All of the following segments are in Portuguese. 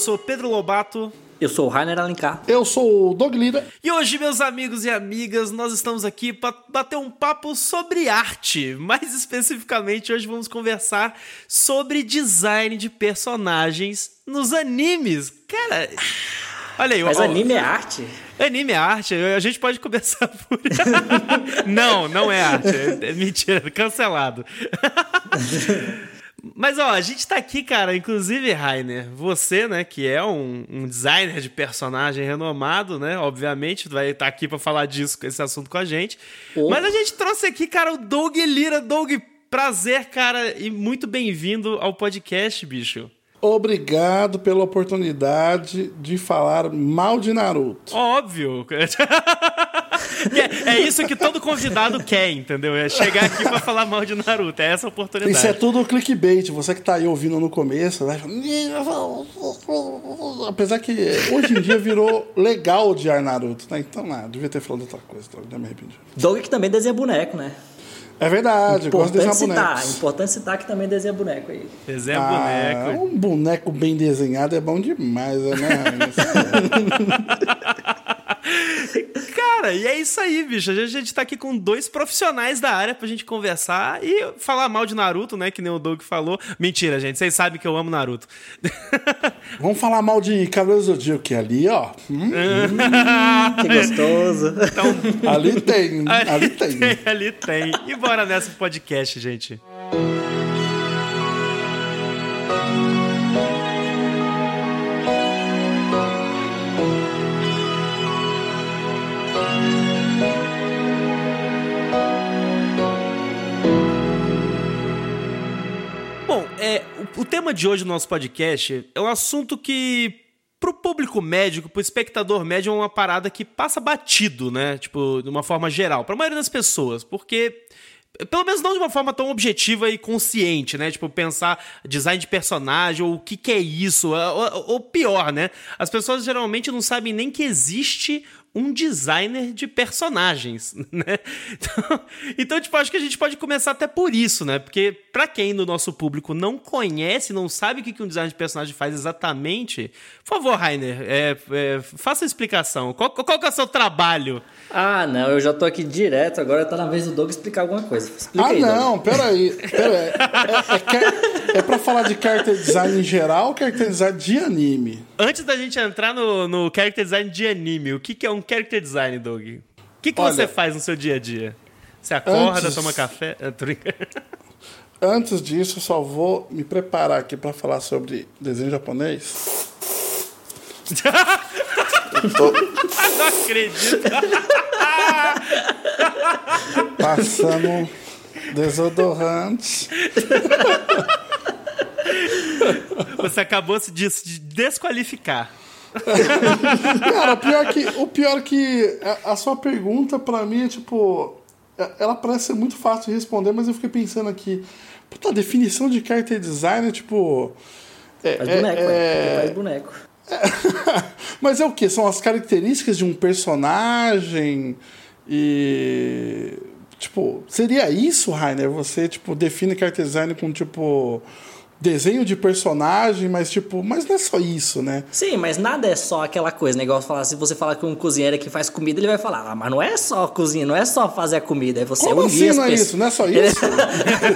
Sou Pedro Lobato. Eu sou o Rainer Alencar. Eu sou o Doug Lira. E hoje, meus amigos e amigas, nós estamos aqui para bater um papo sobre arte. Mais especificamente, hoje vamos conversar sobre design de personagens nos animes. Cara, olha aí. Mas ó, anime é arte? Anime é arte, a gente pode começar por. não, não é arte. É mentira, cancelado. Mas ó, a gente tá aqui, cara, inclusive, Rainer, você, né, que é um, um designer de personagem renomado, né, obviamente, vai estar tá aqui para falar disso, esse assunto com a gente. Oh. Mas a gente trouxe aqui, cara, o Doug Lira. Doug, prazer, cara, e muito bem-vindo ao podcast, bicho. Obrigado pela oportunidade de falar mal de Naruto. Óbvio. é, é, isso que todo convidado quer, entendeu? É chegar aqui para falar mal de Naruto. É essa a oportunidade. Isso é tudo clickbait. Você que tá aí ouvindo no começo, vai Apesar que hoje em dia virou legal odiar Naruto, né? Então, não, devia ter falado outra coisa, já me arrependi. Doug que também desenha boneco, né? É verdade, importante gosto de desenhar citar, bonecos. Importante citar que também desenha boneco aí. Desenha ah, boneco. Um boneco bem desenhado é bom demais, né? Cara, e é isso aí, bicho. A gente tá aqui com dois profissionais da área pra gente conversar e falar mal de Naruto, né? Que nem o Doug falou. Mentira, gente. Vocês sabem que eu amo Naruto. Vamos falar mal de do Zodíaco, ali, ó. Hum, que gostoso. Então, ali tem, ali, ali tem. tem. Ali tem. E bora nessa podcast, gente. O tema de hoje do nosso podcast é um assunto que pro público médico, pro espectador médio, é uma parada que passa batido, né? Tipo, de uma forma geral, pra maioria das pessoas, porque pelo menos não de uma forma tão objetiva e consciente, né? Tipo, pensar design de personagem, ou o que, que é isso, ou, ou, pior, né? As pessoas geralmente não sabem nem que existe um designer de personagens, né? Então, então, tipo, acho que a gente pode começar até por isso, né? Porque para quem no nosso público não conhece, não sabe o que um design de personagem faz exatamente, por favor, Rainer, é, é, faça a explicação. Qual, qual que é o seu trabalho? Ah, não, eu já tô aqui direto, agora tá na vez do Doug explicar alguma coisa. Explica ah, aí, não, Doug. peraí. peraí. É, é, é pra falar de character design em geral ou character design de anime? Antes da gente entrar no, no character design de anime, o que, que é um character design, Doug? O que, que Olha, você faz no seu dia a dia? Você acorda, antes, toma café? Antes disso, só vou me preparar aqui para falar sobre desenho japonês. Tô... Não acredito. Passando desodorante. Você acabou de se desqualificar. Cara, o pior que, o pior que a, a sua pergunta para mim é tipo. É, ela parece ser muito fácil de responder, mas eu fiquei pensando aqui. Puta, a definição de character design é tipo. É, faz boneco, é, é, faz boneco. É, mas é o que? São as características de um personagem e. Tipo, seria isso, Rainer? Você, tipo, define character design com, tipo desenho de personagem, mas tipo, mas não é só isso, né? Sim, mas nada é só aquela coisa, né? Igual falar, se você falar com um cozinheiro que faz comida, ele vai falar, ah, mas não é só cozinha, não é só fazer a comida, é você Como unir assim, não é isso? Não é só isso?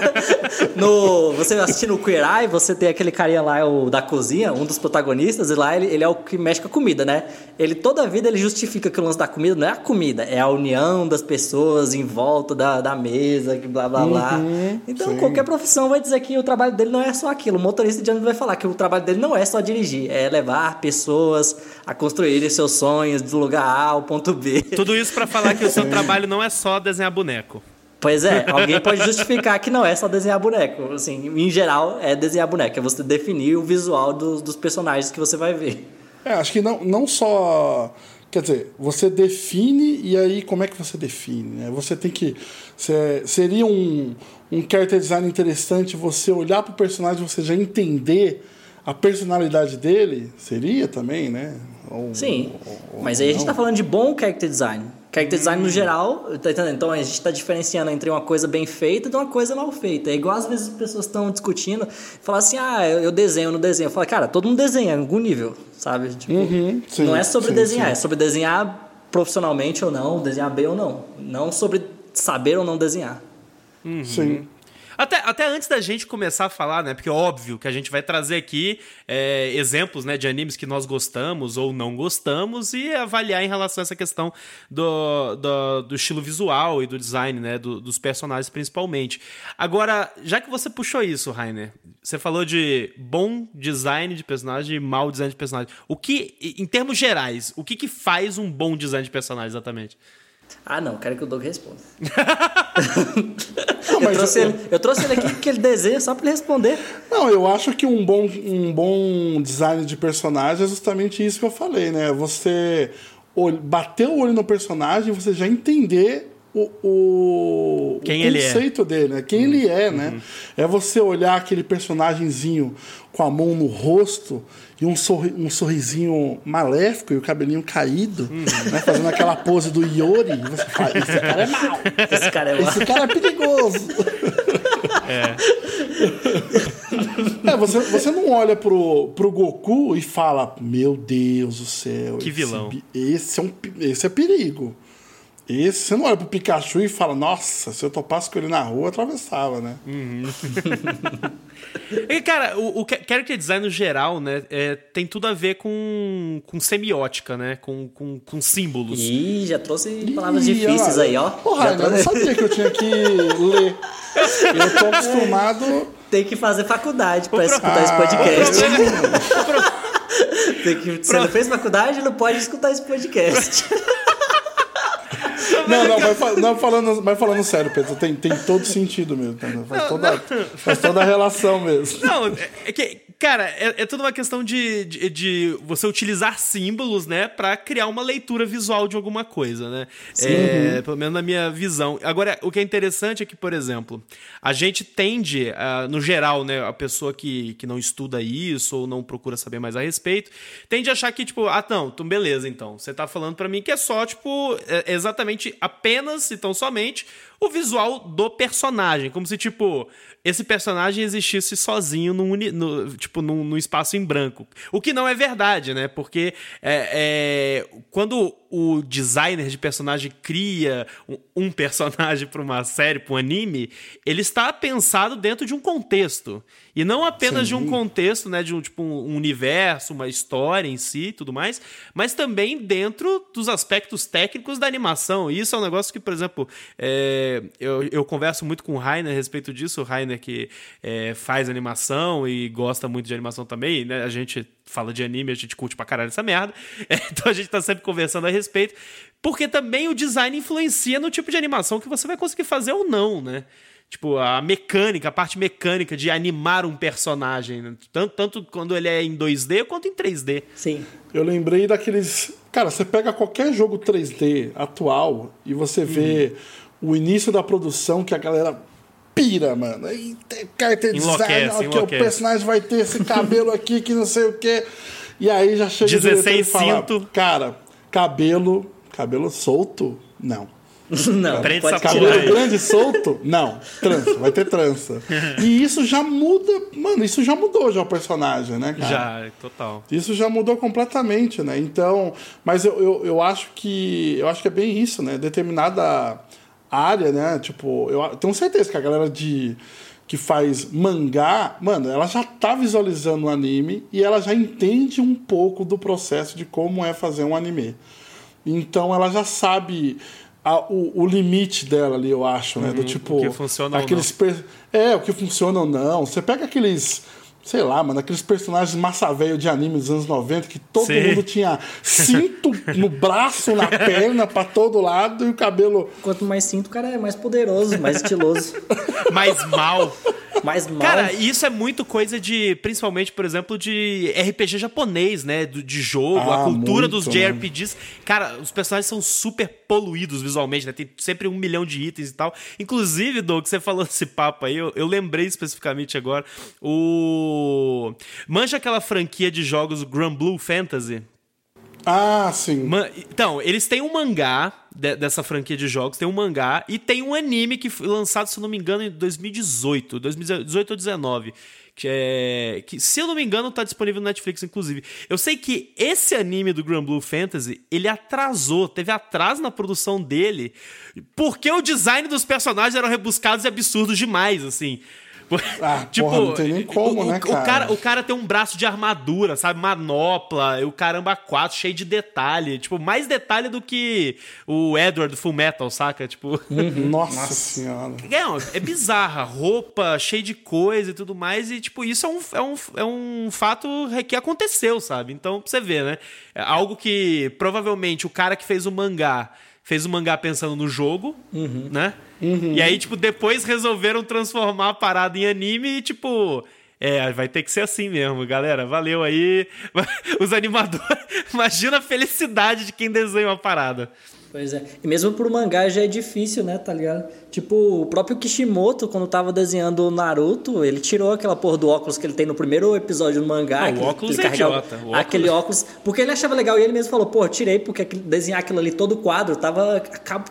no, você assistindo o Queer Eye, você tem aquele carinha lá, o da cozinha, um dos protagonistas, e lá ele, ele é o que mexe com a comida, né? Ele toda a vida ele justifica que o lance da comida não é a comida, é a união das pessoas em volta da, da mesa, que blá blá blá. Uhum, então sim. qualquer profissão vai dizer que o trabalho dele não é só aquilo. O motorista de ônibus vai falar que o trabalho dele não é só dirigir, é levar pessoas a construírem seus sonhos do lugar A ao ponto B. Tudo isso para falar que o seu trabalho não é só desenhar boneco. Pois é, alguém pode justificar que não é só desenhar boneco. Assim, em geral, é desenhar boneco, é você definir o visual dos, dos personagens que você vai ver. É, acho que não, não só. Quer dizer, você define e aí como é que você define? Né? Você tem que. Seria um, um character design interessante você olhar para o personagem você já entender a personalidade dele seria também, né? Ou, Sim. ou- ou Mas aí a gente não. tá falando de bom character design. Character design no geral, tá entendendo? Então a gente tá diferenciando entre uma coisa bem feita e uma coisa mal feita. É igual às vezes as pessoas estão discutindo, falar assim, ah, eu eu desenho no desenho. Eu falo, cara, todo mundo desenha em algum nível, sabe? Tipo, Uhum, sim, não é sobre sim, desenhar, sim. é sobre desenhar profissionalmente ou não, desenhar bem ou não. Não sobre saber ou não desenhar. Sim. Até, até antes da gente começar a falar, né? Porque óbvio que a gente vai trazer aqui é, exemplos né, de animes que nós gostamos ou não gostamos e avaliar em relação a essa questão do, do, do estilo visual e do design, né? do- dos personagens principalmente. Agora, já que você puxou isso, Rainer, você falou de bom design de personagem e mau design de personagem. O que, em termos gerais, o que, que faz um bom design de personagem exatamente? Ah, não, quero que o Doug responda. Não, Eu trouxe, eu- ele, eu trouxe ele aqui porque ele desenha só pra ele responder. Não, eu acho que um bom, um bom design de personagem é justamente isso que eu falei, né? Você bater o olho no personagem e você já entender o, o, Quem o ele é. conceito dele, né? Quem ele é, né? É você olhar aquele personagemzinho com a mão no rosto e um, sorri um sorrisinho maléfico e o cabelinho caído, né? Fazendo aquela pose do Yori. E você fala, esse cara é mau, Esse cara é esse cara é perigoso. É, você, você não olha pro, pro Goku e fala, meu Deus do céu. Que esse vilão." Esse é, um, esse é perigo. Esse, você não olha pro Pikachu e fala, nossa, se eu topasse com ele na rua, eu atravessava, né? E, cara, o, o character design no geral, né, é, tem tudo a ver com, com semiótica, né? Com, com, com símbolos. Ih, já trouxe palavras Ih, difíceis olha, aí, ó. Porra, Já eu não trouxe- sabia que eu tinha que ler. Eu tô acostumado. Tem que fazer faculdade pra escutar esse Ah, podcast. problema- Tem que, você não fez faculdade, não pode escutar esse podcast. Não, não, vai, fa- não, falando, mas falando sério, Pedro, tem, tem todo sentido mesmo. tá? Faz, toda, faz toda a relação mesmo. Não, é, é que, cara, é, é tudo uma questão de, de, de você utilizar símbolos, né, pra criar uma leitura visual de alguma coisa, né? É, Pelo menos na minha visão. Agora, o que é interessante é que, por exemplo, a gente tende, ah, no geral, né, a pessoa que, que não estuda isso ou não procura saber mais a respeito, tende a achar que, tipo, ah, não, então beleza, então. Você tá falando pra mim que é só, tipo, é exatamente apenas, então somente, o visual do personagem. Como se, tipo, esse personagem existisse sozinho num, no, tipo, num, num espaço em branco. O que não é verdade, né? Porque é, é, quando o designer de personagem cria um, personagem para uma série, para um anime, ele está pensado dentro de um contexto. E não apenas de um contexto, né? De um, tipo, um universo, uma história em si e tudo mais, mas também dentro dos aspectos técnicos da animação. E isso é um negócio que, por exemplo, é, eu, eu converso muito com o Rainer a respeito disso. O Rainer que é, faz animação e gosta muito de animação também, né? A gente fala de anime, a gente curte pra caralho essa merda. É, então a gente tá sempre conversando a respeito. Porque também o design influencia no tipo de animação que você vai conseguir fazer ou não, né? Tipo, a mecânica, a parte mecânica de animar um personagem. né? Tanto, tanto quando ele é em 2D quanto em 3D. Sim. Eu lembrei daqueles. Cara, você pega qualquer jogo 3D atual e você vê o início da produção que a galera pira, mano. Character design, Enlouquece, ó, que o personagem vai ter esse cabelo aqui que não sei o quê. E aí já chega o diretor 16 e fala, cinto. Cara, cabelo. Cabelo solto? Não. Não, pode Cabelo tirar. grande e solto? Não. Trança, vai ter trança. E isso já muda. Mano, isso já mudou já o personagem, né, cara? Já, total. Isso já mudou completamente, né? Então, mas eu, eu, eu acho que eu acho que é bem isso, né? Determinada área, né? Tipo, eu tenho certeza que a galera de que faz mangá, mano, ela já tá visualizando o anime e ela já entende um pouco do processo de como é fazer um anime. Então ela já sabe a- o, o limite dela ali, eu acho, né? Do tipo. Uhum. o que funciona ou aqueles per- É, o que funciona ou não. Você pega aqueles. Sei lá, mano, aqueles personagens massa velho de anime dos anos 90 que todo Sim. mundo tinha cinto no braço, na perna, pra todo lado e o cabelo. Quanto mais cinto, o cara é mais poderoso, mais estiloso. Mais mal. Mas mal. Cara, isso é muito coisa de, principalmente, por exemplo, de RPG japonês, né? Do, de jogo, Ah, a cultura muito, dos né? JRPGs. Cara, os personagens são super poluídos visualmente, né? Tem sempre um milhão de itens e tal. Inclusive, Doug, você falou esse papo aí, eu, eu lembrei especificamente agora. O. Manja aquela franquia de jogos Granblue Fantasy? Ah, sim. Ma- Então, eles têm um mangá de- dessa franquia de jogos, tem um mangá e tem um anime que foi lançado, se eu não me engano, em 2018, 2018 ou 2019. Que, é, que, se eu não me engano, tá disponível no Netflix, inclusive. Eu sei que esse anime do Grand Blue Fantasy, ele atrasou, teve atraso na produção dele, porque o design dos personagens eram rebuscados e absurdos demais, assim. Ah, porra, não tem nem como, o, né, o cara? cara? O cara tem um braço de armadura, sabe? Manopla, e o caramba quatro, cheio de detalhe. Tipo, mais detalhe do que o Edward Full Metal, saca? Tipo. Nossa, senhora. É, é bizarra, roupa cheia de coisa e tudo mais, e tipo, isso é um, é um, é um fato que aconteceu, sabe? Então, pra você ver, né? É algo que provavelmente o cara que fez o mangá fez o mangá pensando no jogo, né? E aí, tipo, depois resolveram transformar a parada em anime e, tipo. É, vai ter que ser assim mesmo, galera. Valeu aí. Os animadores. Imagina a felicidade de quem desenha uma parada. Pois é. E mesmo pro mangá já é difícil, né, tá ligado? Tipo, o próprio Kishimoto, quando tava desenhando o Naruto, ele tirou aquela porra do óculos que ele tem no primeiro episódio do mangá. Não, o que- óculos que ele é idiota. O óculos- Aquele óculos. Porque ele achava legal e ele mesmo falou, pô, eu tirei porque desenhar aquilo ali todo o quadro tava,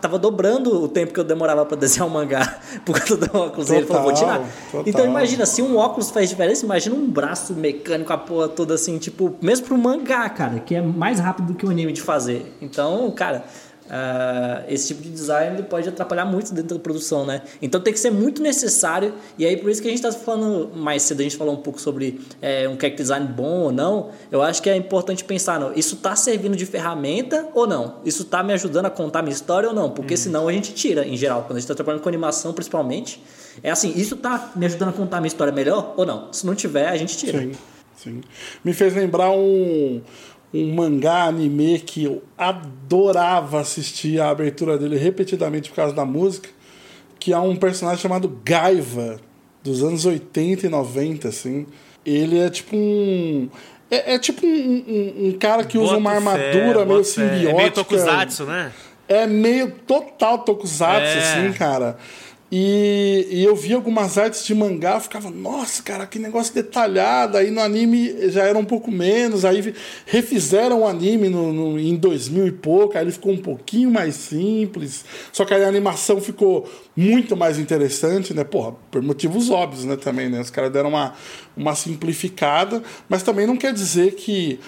tava dobrando o tempo que eu demorava pra desenhar o mangá por causa do óculos. E ele falou, vou tirar. Total, Então total. imagina, se um óculos faz diferença, imagina um braço mecânico, a porra toda assim, tipo, mesmo pro mangá, cara, que é mais rápido do que o anime de fazer. Então, cara. Ah, esse tipo de design ele pode atrapalhar muito dentro da produção, né? Então tem que ser muito necessário. E aí por isso que a gente está falando mais cedo, a gente falou um pouco sobre é, um character design bom ou não. Eu acho que é importante pensar, não, isso está servindo de ferramenta ou não? Isso está me ajudando a contar minha história ou não? Porque senão a gente tira, em geral, quando a gente está trabalhando com animação principalmente. É assim, isso está me ajudando a contar minha história melhor ou não? Se não tiver, a gente tira. Sim, sim. Me fez lembrar um, um mangá anime que eu adorava assistir a abertura dele repetidamente por causa da música, que é um personagem chamado Gaiva, dos anos 80 e 90, assim. Ele é tipo um. É, é tipo um, um- um cara que usa uma Boto fé, armadura meio simbiótica. É meio tokusatsu, né? É meio total tokusatsu, É. assim, cara. E, e eu vi algumas artes de mangá, ficava, nossa, cara, que negócio detalhado. Aí no anime já era um pouco menos, aí refizeram o anime no, no- em 2000 e pouco, aí ele ficou um pouquinho mais simples. Só que aí a animação ficou muito mais interessante, né? Porra, por motivos óbvios, né, também, né? Os caras deram uma, uma simplificada, mas também não quer dizer que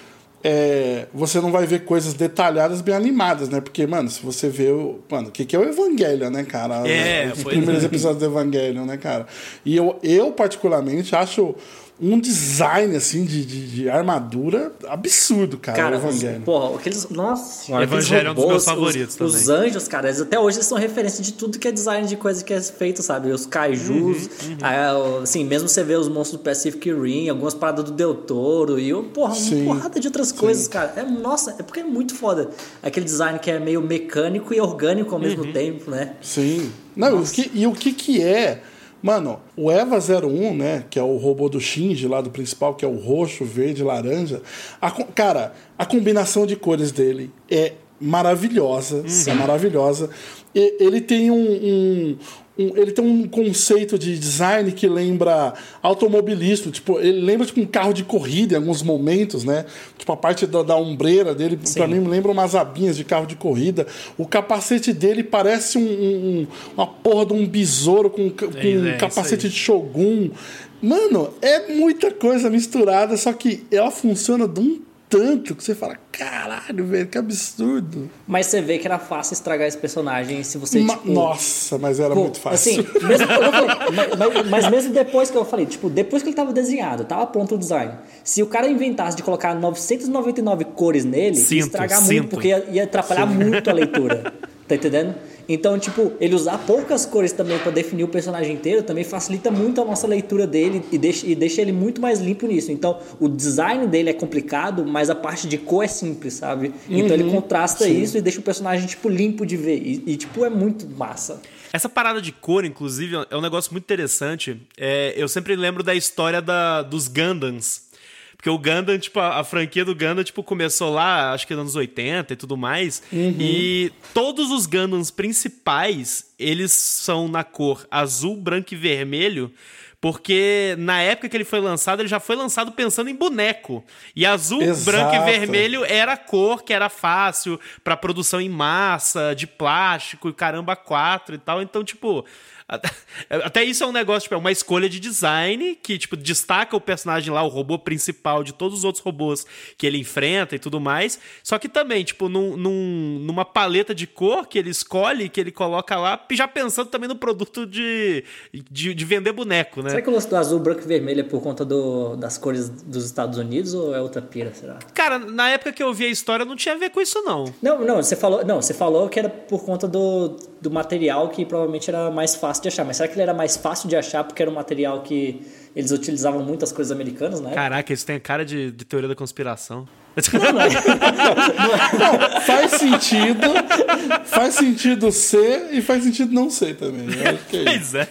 é, você não vai ver coisas detalhadas bem animadas, né? Porque, mano, se você vê o. Mano, o que, que é o Evangelho, né, cara? É, Os primeiros é. episódios do Evangelho, né, cara? E eu, eu particularmente, acho um design, assim, de, de, de armadura absurdo, cara, Cara, o Evangelho. porra, aqueles. Nossa, aqueles Evangelho é um dos meus robôs, favoritos os, também. Os anjos, cara, eles, até hoje eles são referência de tudo que é design de coisa que é feito, sabe? Os kaijus, Uhum, ah, o- assim, mesmo você vê os monstros do Pacific Rim, algumas paradas do Del Toro e, porra, Sim, uma porrada de outras coisas, cara. É, nossa, é porque é muito foda. Aquele design que é meio mecânico e orgânico ao Uhum. mesmo tempo, né? Sim. Não, o que- e o que que é? Mano, o Eva 01, né, que é o robô do Shinji lá do principal, que é o roxo, verde, laranja. a cara, a combinação de cores dele é maravilhosa, é maravilhosa. E ele tem um, um- um- ele tem um conceito de design que lembra automobilismo, tipo, ele lembra tipo um carro de corrida em alguns momentos, né? Tipo a parte da, da ombreira dele, pra mim me lembra umas abinhas de carro de corrida. O capacete dele parece um, um- um- uma porra de um besouro com, com É, um capacete de Shogun. Mano, é muita coisa misturada, só que ela funciona de um tanto que você fala, caralho, velho, que absurdo. Mas você vê que era fácil estragar esse personagem se você, Ma- tipo... Nossa, mas era Pô, muito fácil. Assim, mesmo, eu falei, mas, mas- mesmo depois que eu falei, tipo, depois que ele tava desenhado, tava pronto o design. Se o cara inventasse de colocar 999 cores nele, Sinto, ia estragar sinto. muito, porque ia, ia atrapalhar muito a leitura. Tá entendendo? Então, tipo, ele usar poucas cores também para definir o personagem inteiro também facilita muito a nossa leitura dele e deixa, e deixa ele muito mais limpo nisso. Então, o design dele é complicado, mas a parte de cor é simples, sabe? Então ele Uhum. contrasta Sim. isso e deixa o personagem, tipo, limpo de ver. E, e, tipo, é muito massa. Essa parada de cor, inclusive, é um negócio muito interessante. É, eu sempre lembro da história da, dos Gundams. Porque o Gundam, tipo, a, a franquia do Gundam, tipo, começou lá, acho que nos anos 80 e tudo mais. E todos os Gundams principais, eles são na cor azul, branco e vermelho. Porque na época que ele foi lançado, ele já foi lançado pensando em boneco. E azul, Exato. branco e vermelho era a cor que era fácil pra produção em massa, de plástico e caramba, quatro e tal. Então, tipo. Até, até isso é um negócio, tipo, é uma escolha de design que, tipo, destaca o personagem lá, o robô principal de todos os outros robôs que ele enfrenta e tudo mais. Só que também, tipo, num, num- numa paleta de cor que ele escolhe, que ele coloca lá, já pensando também no produto de, de, de vender boneco, né? Será que o lance do azul, branco e vermelho é por conta do, das cores dos Estados Unidos ou é outra pira, será? Cara, na época que eu vi a história, não tinha a ver com isso, não. Não, não, você falou, não, você falou que era por conta do, do material que provavelmente era mais fácil de achar. Mas será que ele era mais fácil de achar porque era um material que eles utilizavam muitas coisas americanas, né? Caraca, isso tem a cara de, de teoria da conspiração. Não, faz sentido. Faz sentido ser e faz sentido não ser também. Eu acho que é isso. pois é.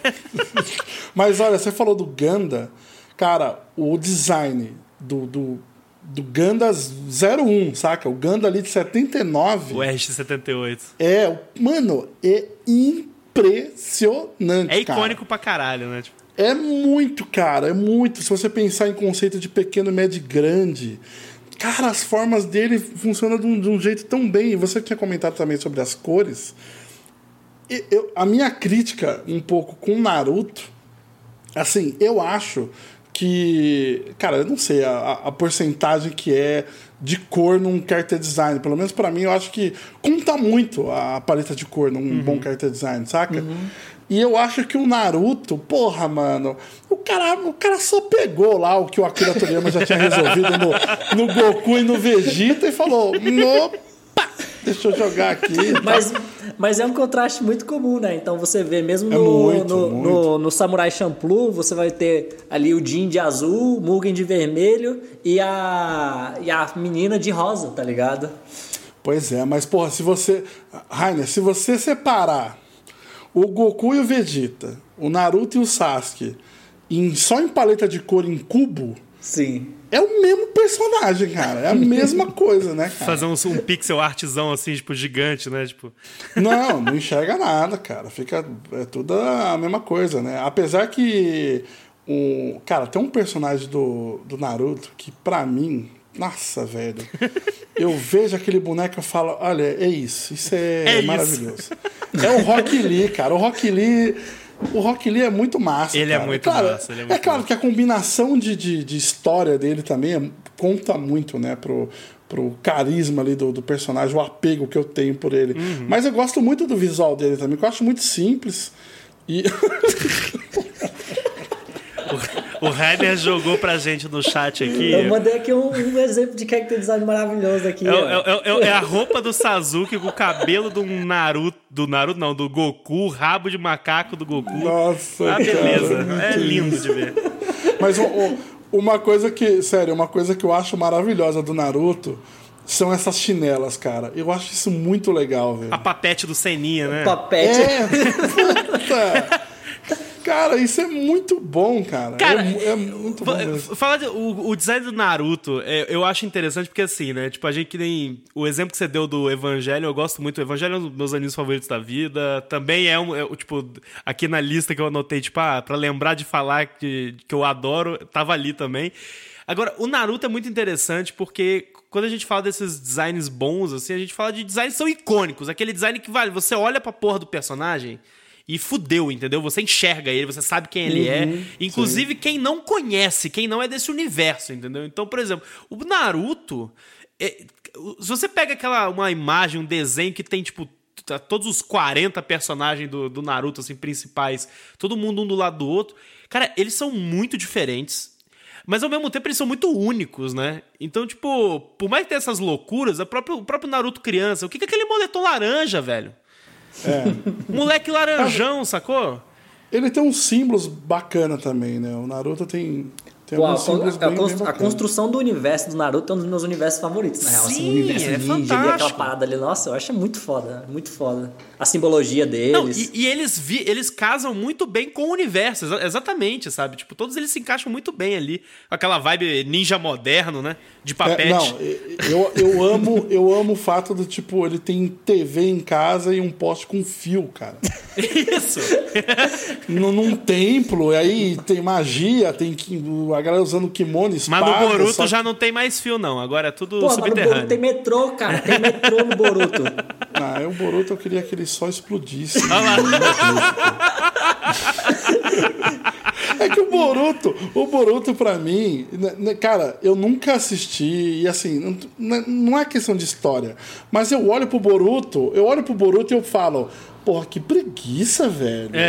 Mas olha, você falou do Ganda. Cara, o design do, do, do Ganda 01, saca? O Ganda ali de 79. O RX-78. É, mano, é impressionante. É cara. icônico pra caralho, né? Tipo, É muito, cara, é muito. Se você pensar em conceito de pequeno, médio e grande, cara, as formas dele funcionam de um, de um jeito tão bem. E você tinha comentado também sobre as cores. E eu- a minha crítica um pouco com Naruto, assim, eu acho que, cara, eu não sei a, a- porcentagem que é de cor num character design. Pelo menos pra mim, eu acho que conta muito a paleta de cor num bom character design, saca? E eu acho que o Naruto, porra, mano, o cara, o cara só pegou lá o que o Akira Toriyama já tinha resolvido no, no Goku e no Vegeta e falou: opa, deixa eu jogar aqui. Mas, mas é um contraste muito comum, né? Então você vê mesmo É no, muito, no, muito. no, no Samurai Champloo, você vai ter ali o Jin de azul, o Mugen de vermelho e a, e a menina de rosa, tá ligado? Pois é, mas porra, se você. Rainer, se você separar o Goku e o Vegeta, o Naruto e o Sasuke, em, só em paleta de cor em cubo, Sim. é o mesmo personagem, cara. É a mesma coisa, né, cara? fazer um, um pixel artzão assim, tipo, gigante, né? Tipo, Não, não enxerga nada, cara. Fica. É tudo a mesma coisa, né? Apesar que. O, cara, tem um personagem do, do Naruto que, pra mim. Nossa, velho. Eu vejo aquele boneco e falo: olha, é isso. Isso é, É isso. maravilhoso. É o Rock Lee, cara. O Rock Lee. O Rock Lee é muito massa. Ele é cara. muito Claro, massa, ele é muito claro massa. que a combinação de, de, de história dele também é- conta muito, né, pro, pro carisma ali do, do personagem, o apego que eu tenho por ele. Uhum. Mas eu gosto muito do visual dele também, que eu acho muito simples. E. o Rainer jogou pra gente no chat aqui. Eu mandei aqui um, um exemplo de character design maravilhoso aqui. É, é é- é a roupa do Sasuke com o cabelo do Naruto. Do Naruto, não, do Goku, o rabo de macaco do Goku. Nossa, Ah, beleza. cara, É lindo de ver. Mas o- o- uma coisa que, sério, uma coisa que eu acho maravilhosa do Naruto são essas chinelas, cara. Eu acho isso muito legal, velho. A papete do Seninha, né? Papete. É, puta. Cara, isso é muito bom, cara. Cara, é, é muito bom mesmo. Falar de, o, o design do Naruto, é, eu acho interessante porque assim, né? Tipo, a gente que nem. O exemplo que você deu do Evangelho, eu gosto muito. O Evangelho é um dos meus animes favoritos da vida. Também é um. é, tipo, aqui na lista que eu anotei, tipo, ah, pra lembrar de falar que, que eu adoro, tava ali também. Agora, o Naruto é muito interessante porque quando a gente fala desses designs bons, assim, a gente fala de designs que são icônicos. Aquele design que, vale, você olha pra porra do personagem e fudeu, entendeu? Você enxerga ele, você sabe quem ele é. Inclusive, quem não conhece, quem não é desse universo, entendeu? Então, por exemplo, o Naruto. é- se você pega aquela uma imagem, um desenho que tem, tipo, todos os 40 personagens do, do Naruto, assim, principais, todo mundo um do lado do outro. Cara, eles são muito diferentes. Mas ao mesmo tempo eles são muito únicos, né? Então, tipo, por mais que tenha essas loucuras, própria, o próprio Naruto criança, o que que é aquele moletom laranja, velho? É. Moleque laranjão, sacou? Ele tem uns símbolos bacana também, né? O Naruto tem, tem Pô, a, bem, a bem construção do universo do Naruto é um dos meus universos favoritos, na real. assim, Sim, o universo é ninja ali, aquela fantástico. parada ali. Nossa, eu acho muito foda, muito foda. A simbologia deles. Não, e, e eles, vi, eles casam muito bem com o universo, exa- exatamente, sabe? Tipo, todos eles se encaixam muito bem ali. Aquela vibe ninja moderno, né? De É, papete. não, eu, eu amo eu amo o fato do tipo, ele tem TV em casa e um poste com fio, cara. Isso. num, num templo, e aí tem magia, tem que, a galera usando kimono, Mas espada. no Boruto só- já não tem mais fio, não. Agora é tudo Pô, mas no Boruto subterrâneo. tem metrô, cara. Tem metrô no Boruto. Ah, eu, o Boruto eu queria que ele só explodisse. Olha lá. É que o Boruto, o Boruto pra mim, né, né, cara, eu nunca assisti e assim, não- não não é questão de história, mas eu olho pro Boruto, eu olho pro Boruto e eu falo, porra, que preguiça, velho. É,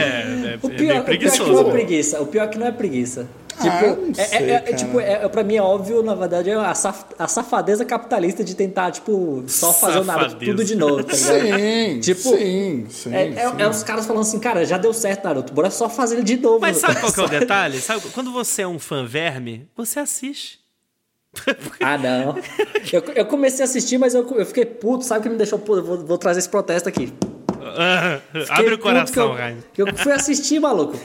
é, O é pior, bem o pior que preguiçoso. não é preguiça. O pior é que não é preguiça. Ah, Tipo, eu não é, sei, é- é, tipo, é, é- pra mim é óbvio, na verdade, é a, saf- a safadeza capitalista de tentar, tipo, só fazer o Naruto Safadeza. tudo de novo, tá ligado? Sim, Tipo, sim, sim, É, é- sim. é os caras falando assim, cara, já deu certo, Naruto, bora só fazer ele de novo. Mas sabe qual que é o detalhe? Sabe, quando você é um fã verme, você assiste. Ah, não. Eu, eu comecei a assistir, mas eu, eu fiquei puto, sabe o que me deixou puto? Eu vou, vou trazer esse protesto aqui. Abre o coração, que eu, eu fui assistir, maluco.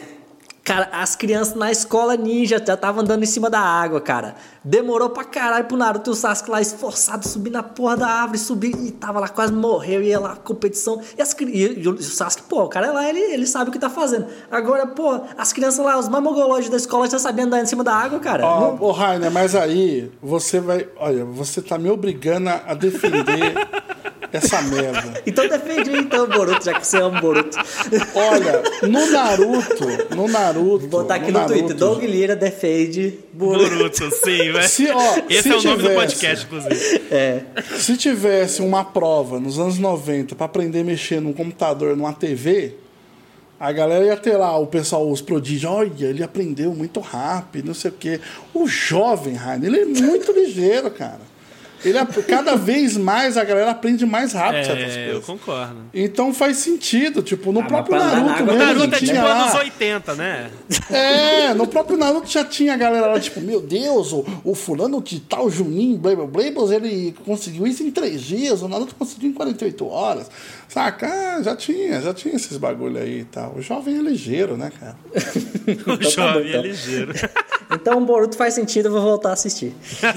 Cara, as crianças na escola ninja já estavam andando em cima da água, cara. Demorou pra caralho pro Naruto e o Sasuke lá esforçado, subir na porra da árvore, subir e tava lá, quase morreu, ia lá, competição. E, as, cri- e o Sasuke, pô, o cara é lá, ele, ele sabe o que tá fazendo. Agora, pô, as crianças lá, os mamogológicos da escola já sabiam andar em cima da água, cara. Ó, Não- ô Rainer, mas aí você vai. Olha, você tá me obrigando a defender essa merda. Então defende aí, então, Boruto, já que você ama o Boruto. Olha, no Naruto, no Naruto. Vou botar aqui no, Naruto, Twitter, Doug Lira defende Boruto. Boruto, sim, velho. Se, ó, Esse se é o nome do tivesse- podcast, inclusive. É. Se tivesse uma prova nos anos 90 pra aprender a mexer num computador, numa TV, a galera ia ter lá o pessoal, os prodígios, olha, ele aprendeu muito rápido, não sei o quê. O jovem, Rainer, ele é muito ligeiro, cara. Ele, cada vez mais a galera aprende mais rápido certas É, eu coisas. concordo. Então faz sentido, tipo, no Ah, próprio Naruto água, O mesmo Naruto é tinha tipo lá- anos 80, né? É, no próprio Naruto já tinha a galera lá, tipo, meu Deus, o, o fulano de tal, Juninho, Blable Blables, ele conseguiu isso em três dias, o Naruto conseguiu em 48 horas. Saca? Ah, já tinha, já tinha esses bagulho aí e tal. O jovem é ligeiro, né, cara? O tá jovem bom, é então. ligeiro. Então o Boruto faz sentido, eu vou voltar a assistir.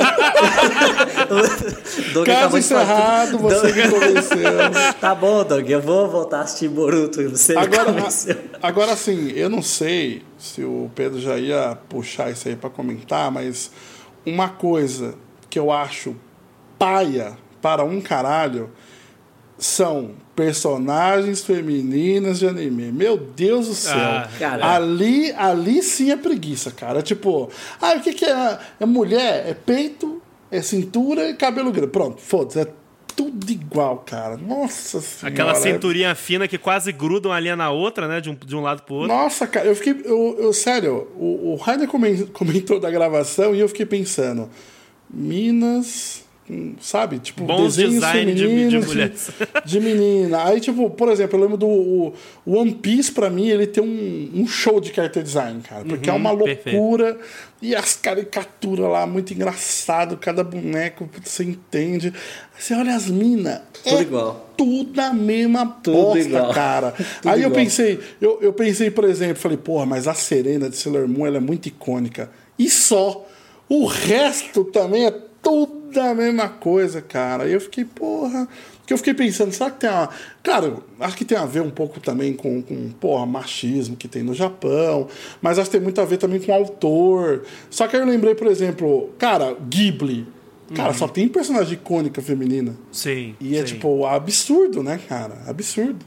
Doug Caso falar- encerrado, você me convenceu. Tá bom, Doug, eu vou voltar a assistir Boruto. Você me Agora, convenceu. agora sim, eu não sei se o Pedro já ia puxar isso aí pra comentar, mas uma coisa que eu acho paia para um caralho são personagens femininas de anime. Meu Deus do céu. Ah, ali, ali sim é preguiça, cara. Tipo, ah, o que, que é? É mulher? É peito? É cintura e cabelo grande. Pronto, foda-se. É tudo igual, cara. Nossa senhora. Aquela cinturinha fina que quase grudam ali na outra, né? De um, de um lado pro outro. nossa, cara, eu fiquei. Eu, eu- sério, o, o Rainer comen- comentou da gravação e eu fiquei pensando. Minas. Sabe? Tipo, Bons desenhos design de- de mulheres. de menina. Aí, tipo, por exemplo, eu lembro do o, One Piece, pra mim, ele tem um, um show de character design, cara. Porque é uma Uhum, perfeito. loucura. E as caricaturas lá, muito engraçado. Cada boneco, você entende. Você olha as minas. Tudo é igual. Tudo a mesma Tudo bosta, igual. cara. Tudo Aí eu igual. pensei, eu, eu pensei, por exemplo, falei, porra, mas a Serena de Sailor Moon ela é muito icônica. E só. O resto também é tudo a mesma coisa, cara. Aí eu fiquei, porra. Que eu fiquei pensando, será que tem uma. Claro, acho que tem a ver um pouco também com, com porra, machismo que tem no Japão, mas acho que tem muito a ver também com o autor. Só que aí eu lembrei, por exemplo, cara, Ghibli. Cara, só tem personagem icônica feminina. Sim. E é sim. tipo absurdo, né, cara? Absurdo.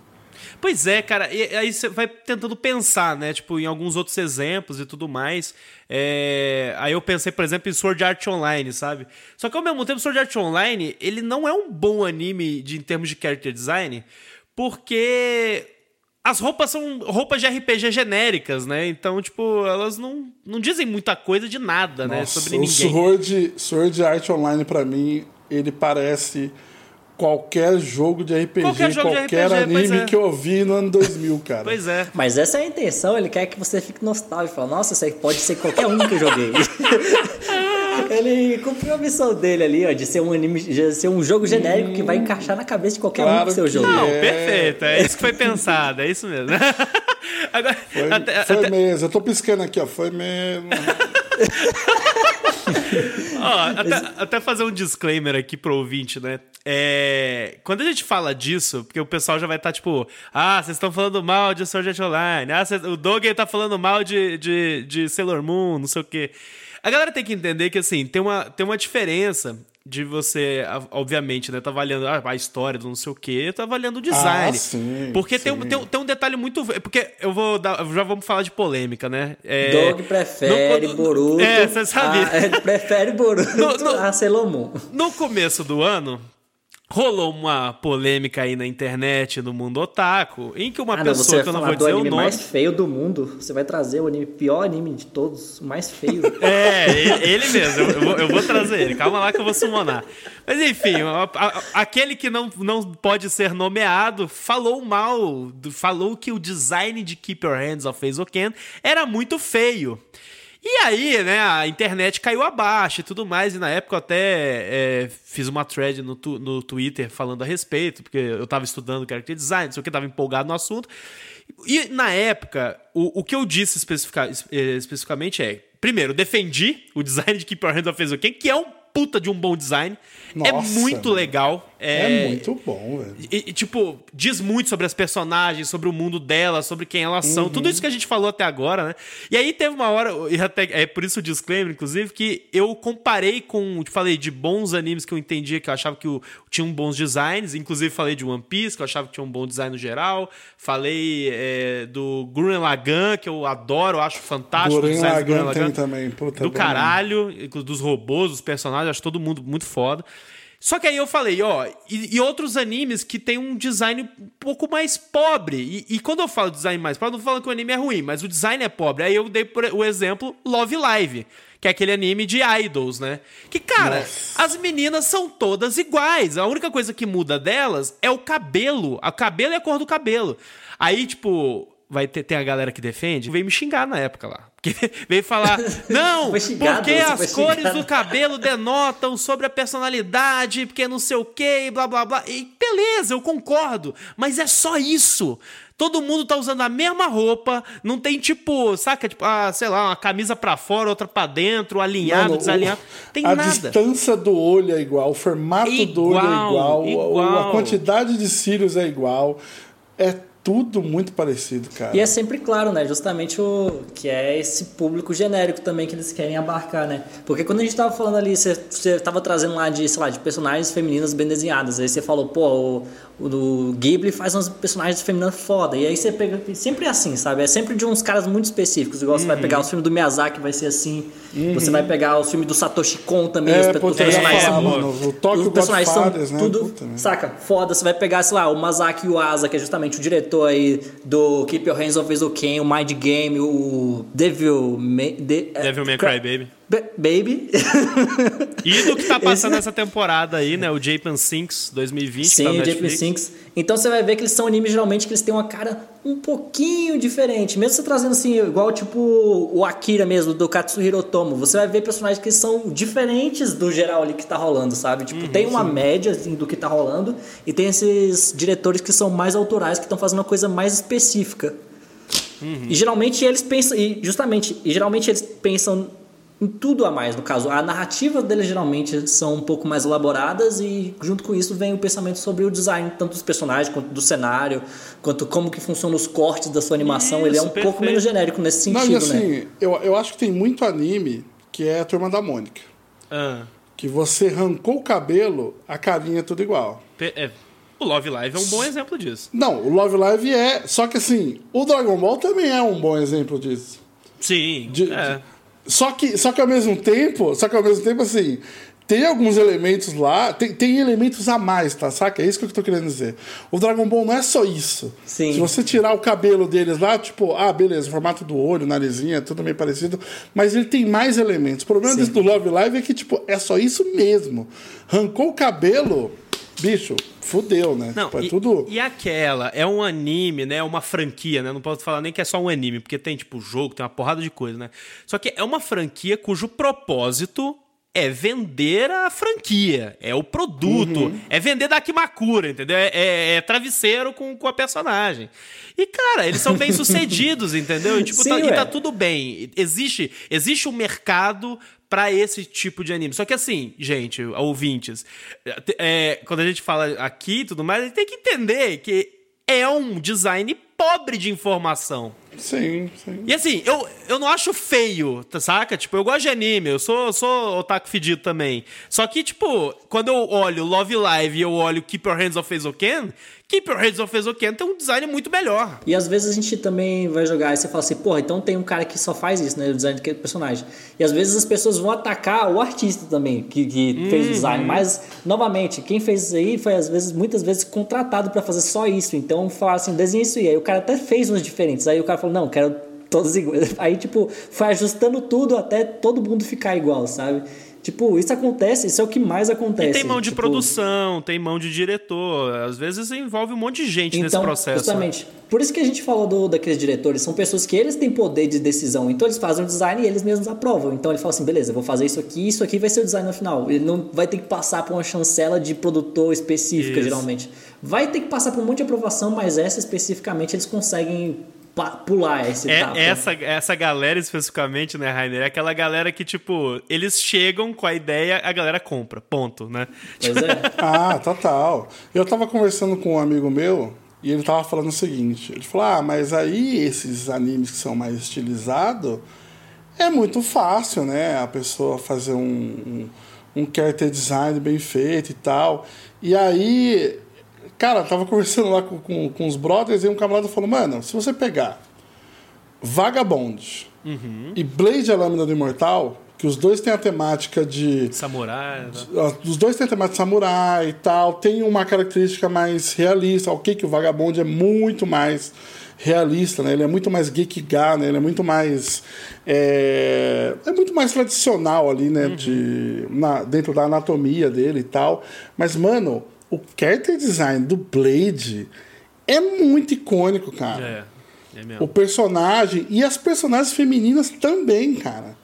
Pois é, cara, e aí você vai tentando pensar, né? Tipo, em alguns outros exemplos e tudo mais. É, Aí eu pensei, por exemplo, em Sword Art Online, sabe? Só que ao mesmo tempo, Sword Art Online, ele não é um bom anime de, em termos de character design, porque as roupas são roupas de RPG genéricas, né? Então, tipo, elas não, não dizem muita coisa de nada, né? Nossa, Sobre o ninguém. Sword, Sword Art Online, pra mim, ele parece qualquer jogo de RPG, Qualquer jogo de qualquer RPG, pois anime é. que eu vi no ano 2000, cara. Pois é. Mas essa é a intenção, ele quer que você fique nostálgico. Fala, nossa, isso aí pode ser qualquer um que eu joguei. ele cumpriu a missão dele ali, ó, de ser um anime, de ser um jogo genérico que vai encaixar na cabeça de qualquer um Claro que seu jogo. Não, É. perfeito. É isso que foi pensado, é isso mesmo. Agora, Foi, até- foi até- mesmo, eu tô piscando aqui, ó. Foi mesmo. Até, até fazer um disclaimer aqui pro ouvinte, né? É, quando a gente fala disso, porque o pessoal já vai estar tipo, ah, vocês estão falando mal de Sword Art Online, ah, cês- o Doug tá falando mal de, de, de Sailor Moon, não sei o quê. A galera tem que entender que, assim, tem uma, tem uma diferença de você, obviamente, né, tá avaliando ah, a história do não sei o quê, tá avaliando o design. Ah, sim, porque Tem, um, sim. tem, um- tem um detalhe muito... Porque eu vou dar... Já vamos falar de polêmica, né? É, Doug prefere no- Boruto. É, você sabia. a- ele prefere Boruto No- no- a Sailor Moon. No começo do ano, rolou uma polêmica aí na internet, no mundo otaku, em que uma Ah, não, pessoa vai que eu não vou do dizer o nome. mais feio do mundo. Você vai trazer o anime, pior anime de todos, o mais feio. É, ele, ele mesmo, eu, eu vou, eu vou trazer ele. Calma lá que eu vou summonar. Mas enfim, a- a- aquele que não, não pode ser nomeado falou mal, falou que o design de Keep Your Hands Off Eizouken era muito feio. E aí, né, a internet caiu abaixo e tudo mais, e na época eu até é, fiz uma thread no, tu- no Twitter falando a respeito, porque eu tava estudando character design, não sei o que, tava empolgado no assunto. E na época, o, o que eu disse especifica- eh, especificamente é: primeiro, defendi o design de Keep Your Hands Off que é um puta de um bom design. é Nossa, muito mano. legal. É, muito bom, velho. E, e, tipo, diz muito sobre as personagens, sobre o mundo delas, sobre quem elas são, Uhum. tudo isso que a gente falou até agora, né? E aí teve uma hora, e até, é por isso o disclaimer, inclusive, que eu comparei com, te falei de bons animes que eu entendia, que eu achava que tinham bons designs, inclusive falei de One Piece, que eu achava que tinha um bom design no geral, falei é, do Gurren Lagann, que eu adoro, eu acho fantástico Gurren do Gurren Lagann tem Lagann também. Puta, do bom. caralho, dos robôs, dos personagens, acho todo mundo muito foda. Só que aí eu falei, ó, e, e outros animes que tem um design um pouco mais pobre. E, e quando eu falo design mais pobre, eu não falando que o anime é ruim, mas o design é pobre. Aí eu dei por, o exemplo Love Live, que é aquele anime de idols, né? Que, cara, Nossa. as meninas são todas iguais. A única coisa que muda delas é o cabelo. O cabelo e a cor do cabelo. Aí, tipo, vai ter, tem a galera que defende, veio me xingar na época lá. Porque veio falar, não, xingado, porque as cores xingado. do cabelo denotam sobre a personalidade, porque não sei o que, blá blá blá. E beleza, eu concordo, mas é só isso. Todo mundo tá usando a mesma roupa, não tem tipo, saca, tipo, ah, sei lá, uma camisa pra fora, outra pra dentro, alinhado, Mano, desalinhado. Tem a nada. distância do olho é igual, o formato do olho é Igual, igual, igual. a quantidade de cílios é igual. É tudo muito parecido, cara. E é sempre claro, né? Justamente o que é esse público genérico também que eles querem abarcar, né? Porque quando a gente tava falando ali, você, você tava trazendo lá de, sei lá, de personagens femininas bem desenhadas. Aí você falou, pô, o, o do Ghibli faz umas personagens femininas foda. E aí você pega. Sempre é assim, sabe? É sempre de uns caras muito específicos. Igual você vai pegar os filmes do Miyazaki, vai ser assim. Você vai pegar os filmes do Satoshi Kon também. É, os, puta, os personagens são mano, o Tokyo os personagens são né? tudo, Puta, né? saca? Foda, você vai pegar, sei lá, o Masaki Yuasa, que é justamente o diretor aí do Keep Your Hands Off Eizouken, o Mind Game, o Devil May... De, Devil May Cry Baby. Ba- Baby. E do que tá passando essa temporada aí, né? O Japan Sinks 2020, que tá Sim, no o Japan. Sinks. Então você vai ver que eles são animes geralmente que eles têm uma cara um pouquinho diferente. Mesmo você trazendo assim, igual tipo o Akira mesmo, do Katsuhiro Otomo. Você vai ver personagens que são diferentes do geral ali que tá rolando, sabe? Tipo, Uhum, tem uma média assim, do que tá rolando e tem esses diretores que são mais autorais, que estão fazendo uma coisa mais específica. Uhum. E geralmente eles pensam, e justamente, e geralmente eles pensam em tudo a mais, no caso. A narrativa deles geralmente são um pouco mais elaboradas e junto com isso vem o pensamento sobre o design, tanto dos personagens quanto do cenário, quanto como que funcionam os cortes da sua animação. Ele é um Isso, pouco perfeito. menos genérico nesse Não, sentido, e assim, né? eu, eu acho que tem muito anime que é a Turma da Mônica. Ah, Que você arrancou o cabelo, a carinha é tudo igual. pe- é, o Love Live é um bom exemplo disso. Não, o Love Live é. Só que assim, o Dragon Ball também é um bom exemplo disso. Sim, De- é. de- só, que, só que ao mesmo tempo, só que ao mesmo tempo, assim, tem alguns elementos lá, tem, tem elementos a mais, tá? Saca? É isso que eu tô querendo dizer. O Dragon Ball não é só isso. Sim. Se você tirar o cabelo deles lá, tipo, ah, beleza, o formato do olho, narizinha, tudo meio parecido, mas ele tem mais elementos. O problema Sim. desse do Love Live é que, tipo, é só isso mesmo. Arrancou o cabelo, bicho, fudeu, né? Não, tipo, é e, tudo. e aquela, é um anime, né? Uma franquia, né? Não posso falar nem que é só um anime, porque tem, tipo, jogo, tem uma porrada de coisa, né? Só que é uma franquia cujo propósito é vender a franquia, é o produto, Uhum. é vender Dakimakura, entendeu? É, é- é travesseiro com, com a personagem. E, cara, eles são bem sucedidos, entendeu? E, tipo, Sim, tá, e tá tudo bem. Existe, existe um mercado pra esse tipo de anime. Só que assim, gente, ouvintes, é, quando a gente fala aqui e tudo mais, a gente tem que entender que é um design pobre de informação. Sim, sim. E assim, eu, eu não acho feio, tá, saca? Tipo, eu gosto de anime, eu sou, sou otaku fedido também. Só que, tipo, quando eu olho Love Live e eu olho Keep Your Hands Off Eizouken, Keep Your Hands Off Eizouken tem um design muito melhor. E às vezes a gente também vai jogar e você fala assim, porra, então tem um cara que só faz isso, né? O design daquele personagem. E às vezes as pessoas vão atacar o artista também, que, que fez o design. Mas, novamente, quem fez isso aí foi, às vezes, muitas vezes, contratado pra fazer só isso. Então, falar assim, desenha isso aí. Aí o cara até fez uns diferentes. Aí o cara falou, não, quero todos iguais. Aí, tipo, foi ajustando tudo até todo mundo ficar igual, sabe? Tipo, isso acontece, isso é o que mais acontece. E tem mão de Tipo, produção, tem mão de diretor. Às vezes envolve um monte de gente nesse processo. Então, Justamente. Por isso que a gente falou do, daqueles diretores, são pessoas que eles têm poder de decisão. Então eles fazem o design e eles mesmos aprovam. Então ele fala assim: beleza, eu vou fazer isso aqui, isso aqui vai ser o design no final. Ele não vai ter que passar por uma chancela de produtor específica, Isso. geralmente. Vai ter que passar por um monte de aprovação, mas essa especificamente eles conseguem pular esse É, etapa. essa, essa galera especificamente, né, Rainer? É aquela galera que, tipo, eles chegam com a ideia, a galera compra. Ponto, né? Pois é. Ah, total. Eu tava conversando com um amigo meu e ele tava falando o seguinte: ele falou, ah, mas aí esses animes que são mais estilizados é muito fácil, né? A pessoa fazer um, um, um character design bem feito e tal. E aí, cara, tava conversando lá com, com, com os brothers e um camarada falou, mano, se você pegar Vagabond e Blade a Lâmina do Imortal, que os dois têm a temática de Samurai. né? os dois têm temática de samurai e tal, tem uma característica mais realista. Ok, que o Vagabond é muito mais realista, né? Ele é muito mais gekiga, né? Ele é muito mais é, é muito mais tradicional ali, né? De na, dentro da anatomia dele e tal. Mas mano, o character design do Blade é muito icônico, cara. É, é O mesmo. personagem e as personagens femininas também, cara.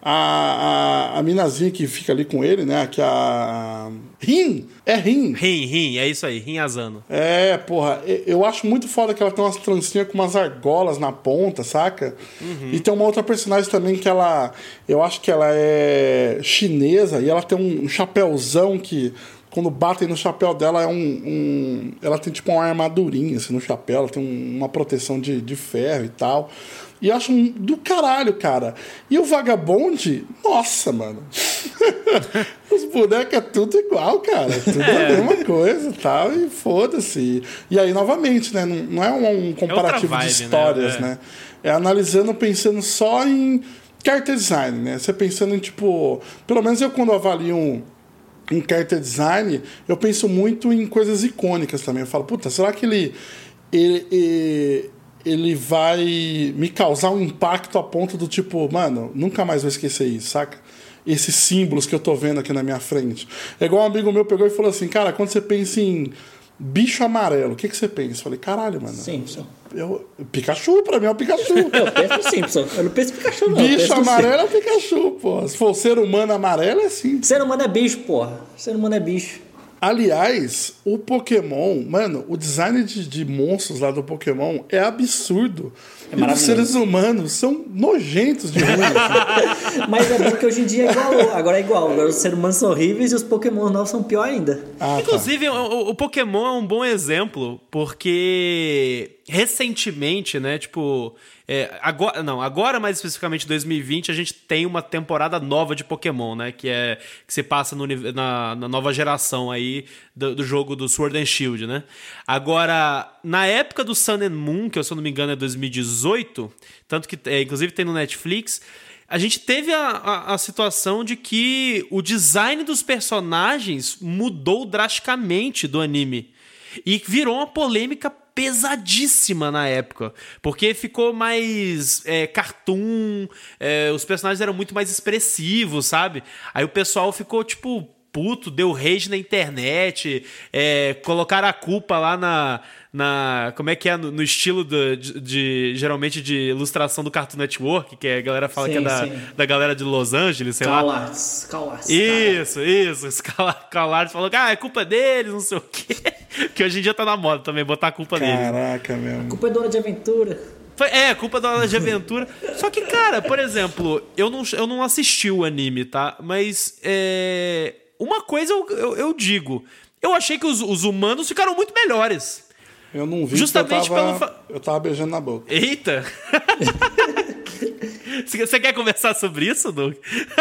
A, a, a minazinha que fica ali com ele, né? Que a. Rin! É Rin! Rim, rim, é isso aí, rim Asano. É, porra, eu acho muito foda que ela tem umas trancinhas com umas argolas na ponta, saca? E tem uma outra personagem também que ela. Eu acho que ela é chinesa e ela tem um chapéuzão que. Quando batem no chapéu dela é um, um- Ela tem tipo uma armadurinha assim, no chapéu, ela tem um- uma proteção de, de ferro e tal. E acho um do caralho, cara. E o vagabonde, nossa, mano. Os bonecos é tudo igual, cara. É tudo a mesma coisa e tal. E foda-se. E aí, novamente, né? Não, não é um, um comparativo vibe, né? de histórias, É. né? É analisando, pensando só em character design, né? Você pensando em, tipo... Pelo menos eu, quando avalio um, um character design, eu penso muito em coisas icônicas também. Eu falo, puta, será que ele... ele, ele vai me causar um impacto a ponto do tipo, mano, nunca mais vou esquecer isso, saca? Esses símbolos que eu tô vendo aqui na minha frente. É igual um amigo meu pegou e falou assim, cara, quando você pensa em bicho amarelo, o que, que você pensa? Eu falei, caralho, mano. Simpson. Eu, Pikachu, pra mim é o Pikachu. Eu penso no Simpson. Eu não penso em Pikachu, não. bicho amarelo é Pikachu, pô. Se for ser humano amarelo, é assim. Ser humano é bicho, porra. Ser humano é bicho. Aliás, o Pokémon, mano, o design de, de monstros lá do Pokémon é absurdo. e os seres humanos são nojentos de ruim. Mas é bom que hoje em dia é igual. Agora é igual. Agora os seres humanos são horríveis e os Pokémon novos são pior ainda. Ah, tá. Inclusive, o, o- o Pokémon é um bom exemplo, porque recentemente, né, tipo, é, agora, não, agora mais especificamente 2020, a gente tem uma temporada nova de Pokémon, né, que é que se passa no na, na nova geração aí do, do jogo do Sword and Shield, né? Agora, na época do Sun and Moon, que eu se eu não me engano é 2018, tanto que é, inclusive tem no Netflix, a gente teve a, a, a situação de que o design dos personagens mudou drasticamente do anime. E virou uma polêmica pesadíssima na época. Porque ficou mais é, cartoon, é, os personagens eram muito mais expressivos, sabe? Aí o pessoal ficou, tipo, puto, deu rage na internet, é, colocaram a culpa lá na, na. Como é que é? No, no estilo de, de, de, geralmente de ilustração do Cartoon Network, que a galera fala sim, que é da, da galera de Los Angeles, sei Calards, lá. Calards. Isso, isso. Calards falou que ah, é culpa deles, não sei o quê. que hoje em dia tá na moda também, botar a culpa Caraca, deles. Caraca, mesmo. A culpa é dona de aventura. É, culpa da hora de aventura. Só que, cara, por exemplo, eu não, eu não assisti o anime, tá? Mas é, uma coisa eu, eu, eu, digo. Eu achei que os, os humanos ficaram muito melhores. Eu não vi Justamente eu tava, pelo. Eu tava beijando na boca. Eita! Você quer conversar sobre isso, Doug?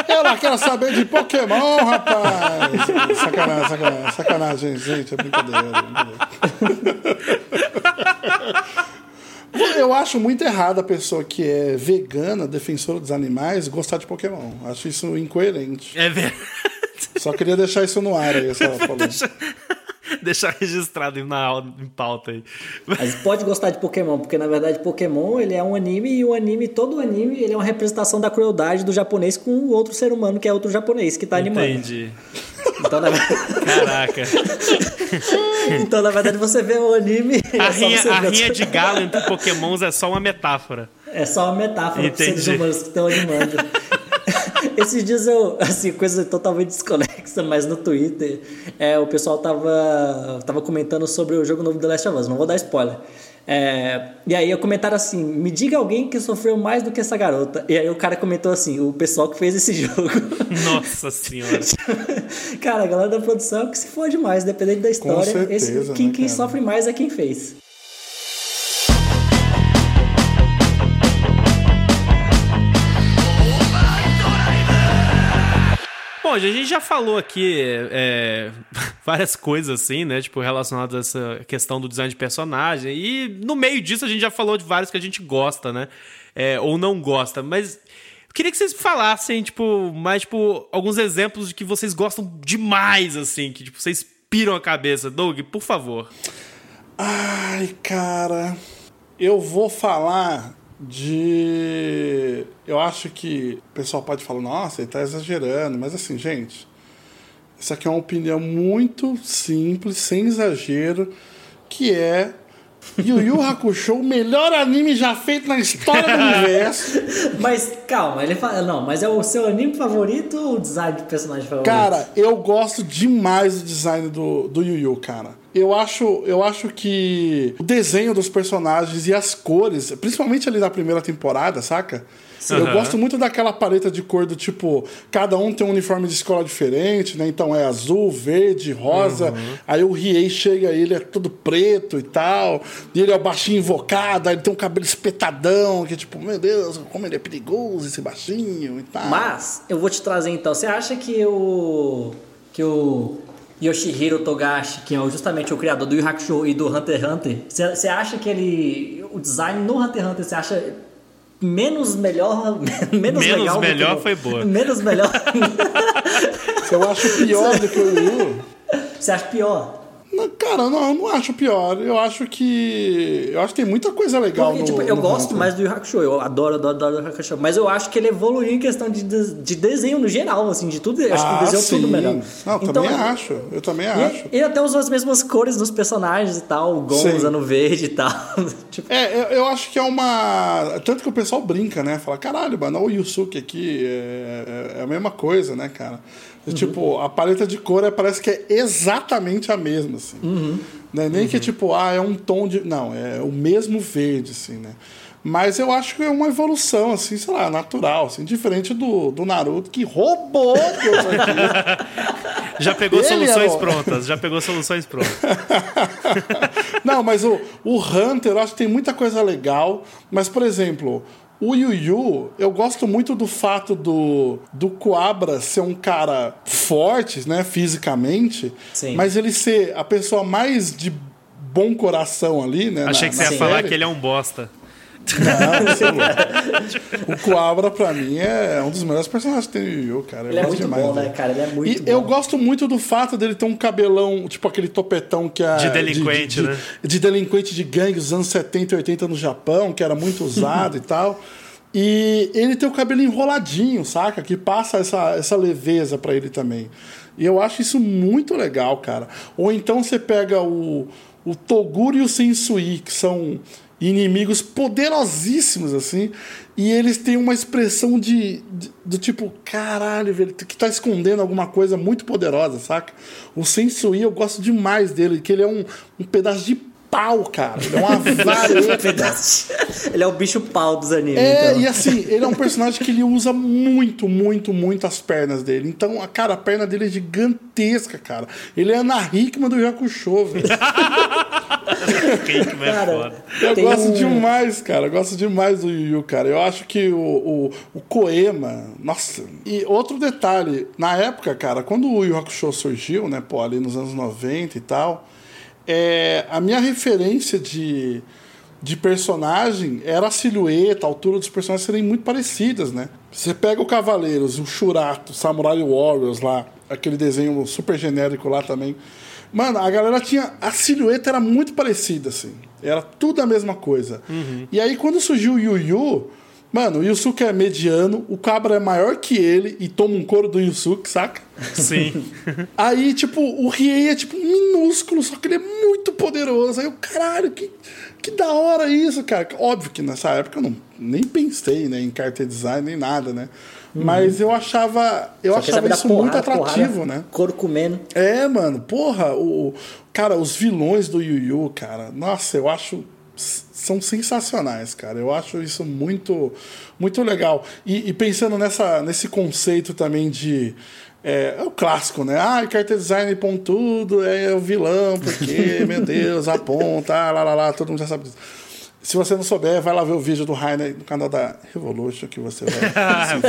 Eu não quero saber de Pokémon, rapaz! Sacanagem, sacanagem, sacanagem, gente, é brincadeira. É brincadeira. Eu acho muito errado a pessoa que é vegana, defensora dos animais, gostar de Pokémon. Acho isso incoerente. É verdade. Só queria deixar isso no ar aí, essa Deixa... deixar registrado na em pauta aí. Mas pode gostar de Pokémon, porque na verdade Pokémon ele é um anime e o anime, todo anime, ele é uma representação da crueldade do japonês com o outro ser humano que é outro japonês que tá animando. Entendi. Então, na... Caraca. então, na verdade, você vê o anime. A, é rinha, a rinha de galo entre Pokémons é só uma metáfora. É só uma metáfora para seres humanos que estão animando. Esses dias eu, assim, coisa totalmente desconexa, mas no Twitter, é, o pessoal tava, tava comentando sobre o jogo novo The Last of Us, não vou dar spoiler. É, e aí eu comentaram assim: me diga alguém que sofreu mais do que essa garota. E aí o cara comentou assim: o pessoal que fez esse jogo. Nossa senhora. cara, a galera da produção que se for demais, dependendo da história. Certeza, esse, quem, né, quem sofre mais é quem fez. Bom, a gente já falou aqui é, várias coisas assim, né? Tipo, relacionadas a essa questão do design de personagem. E no meio disso a gente já falou de vários que a gente gosta, né? É, ou não gosta. Mas queria que vocês falassem, tipo, mais, tipo, alguns exemplos de que vocês gostam demais, assim, que, tipo, vocês piram a cabeça. Doug, por favor. Ai, cara. Eu vou falar de. Eu acho que o pessoal pode falar, nossa, ele está exagerando, mas assim, gente, isso aqui é uma opinião muito simples, sem exagero, que é Yu Yu Hakusho, o melhor anime já feito na história do universo. Mas calma, ele fala, não, mas é o seu anime favorito ou o design de personagem favorito? Cara, eu gosto demais do design do, do Yu Yu, cara. Eu acho, eu acho que o desenho dos personagens e as cores, principalmente ali na primeira temporada, saca? Uhum. Eu gosto muito daquela paleta de cor do tipo, cada um tem um uniforme de escola diferente, né? Então é azul, verde, rosa. Uhum. Aí o Riei chega, ele é todo preto e tal. E ele é o baixinho invocado, aí ele tem um cabelo espetadão, que é tipo, meu Deus, como ele é perigoso esse baixinho e tal. Mas, eu vou te trazer então, você acha que o. que o. Yoshihiro Togashi, que é justamente o criador do Yu Hakusho e do Hunter x Hunter, você acha que ele. O design no Hunter x Hunter, você acha menos melhor. Menos, menos legal melhor foi boa. Menos melhor. eu acho pior do que o Yu. Você acha pior? Cara, não, eu não acho pior. Eu acho que. Eu acho que tem muita coisa legal Porque, no, tipo, eu no gosto Hunter. mais do Yu Hakusho. Eu adoro, adoro, adoro o Hakusho. Mas eu acho que ele evoluiu em questão de, de desenho no geral, assim, de tudo. Eu acho ah, que o desenho sim. tudo melhor. Não, então, também acho. Eu também e, acho. Ele até usou as mesmas cores dos personagens e tal. O Gon usando verde e tal. tipo... É, eu, eu, acho que é uma. Tanto que o pessoal brinca, né? Fala, caralho, mano, o Yusuke aqui é, é, é a mesma coisa, né, cara? Uhum. Tipo, a paleta de cor é, parece que é exatamente a mesma, assim. Uhum. Né? Nem uhum. que tipo, ah, é um tom de. Não, é o mesmo verde, assim, né? Mas eu acho que é uma evolução, assim, sei lá, natural, assim, diferente do, do Naruto, que roubou Deus. Já pegou Ele soluções é prontas, já pegou soluções prontas. Não, mas o, o Hunter, eu acho que tem muita coisa legal. Mas, por exemplo, o Yu Yu, eu gosto muito do fato do, do Coabra ser um cara forte, né, fisicamente, Sim. mas ele ser a pessoa mais de bom coração ali, né? Achei na, que você ia série. falar que ele é um bosta. Não, o Coabra, pra mim, é um dos melhores personagens que tem no Yu, cara. Ele é muito demais, bom, né, cara? Ele é muito e bom. eu gosto muito do fato dele ter um cabelão, tipo aquele topetão que é. De delinquente, de, de, né? De, de delinquente de gangue dos anos 70 e 80 no Japão, que era muito usado e tal. E ele tem o cabelo enroladinho, saca? Que passa essa, essa leveza para ele também. E eu acho isso muito legal, cara. Ou então você pega o, o Toguro e o Sensui, que são inimigos poderosíssimos, assim, e eles têm uma expressão de, de, do tipo, caralho, velho, que tá escondendo alguma coisa muito poderosa, saca? O Sensui eu gosto demais dele, que ele é um, um pedaço de pau, cara. Ele é uma vareta. ele é o bicho pau dos animes. É, então. e assim, ele é um personagem que ele usa muito, muito, muito as pernas dele. Então, a cara, a perna dele é gigantesca, cara. Ele é Ana Hickman do Yakusho, velho. Hickman é foda. Eu gosto um- demais, cara. Eu gosto demais do Yu Yu, cara. Eu acho que o, o, o Koema. Nossa. E outro detalhe. Na época, cara, quando o Yu Yu Hakusho surgiu, né, pô, ali nos anos 90 e tal, é, a minha referência de, de personagem era a silhueta, a altura dos personagens serem muito parecidas, né? Você pega o Cavaleiros, o Shurato, o Samurai Warriors lá, aquele desenho super genérico lá também. Mano, a galera tinha. A silhueta era muito parecida, assim. Era tudo a mesma coisa. E aí, quando surgiu o Yu Yu, mano, o Yusuke é mediano, o Cabra é maior que ele e toma um couro do Yusuke, saca? Sim. Aí, tipo, o Riei é, tipo, minúsculo, só que ele é muito poderoso. Aí eu, caralho, que, que da hora isso, cara. Óbvio que nessa época eu não, nem pensei né, em character design nem nada, né? Mas eu achava, eu Só achava isso muito porrada, atrativo, porrada, né? Couro comendo. É, mano, porra, o, cara, os vilões do Yu Yu, cara, nossa, eu acho são sensacionais, cara. Eu acho isso muito, muito legal. E, e pensando nessa, nesse conceito também de é, é o clássico, né? Ah, character design pontudo é o vilão, porque, meu Deus, aponta, ah, lá, lá, lá, todo mundo já sabe disso. Se você não souber, vai lá ver o vídeo do Rainer no canal da Revolution que você vai.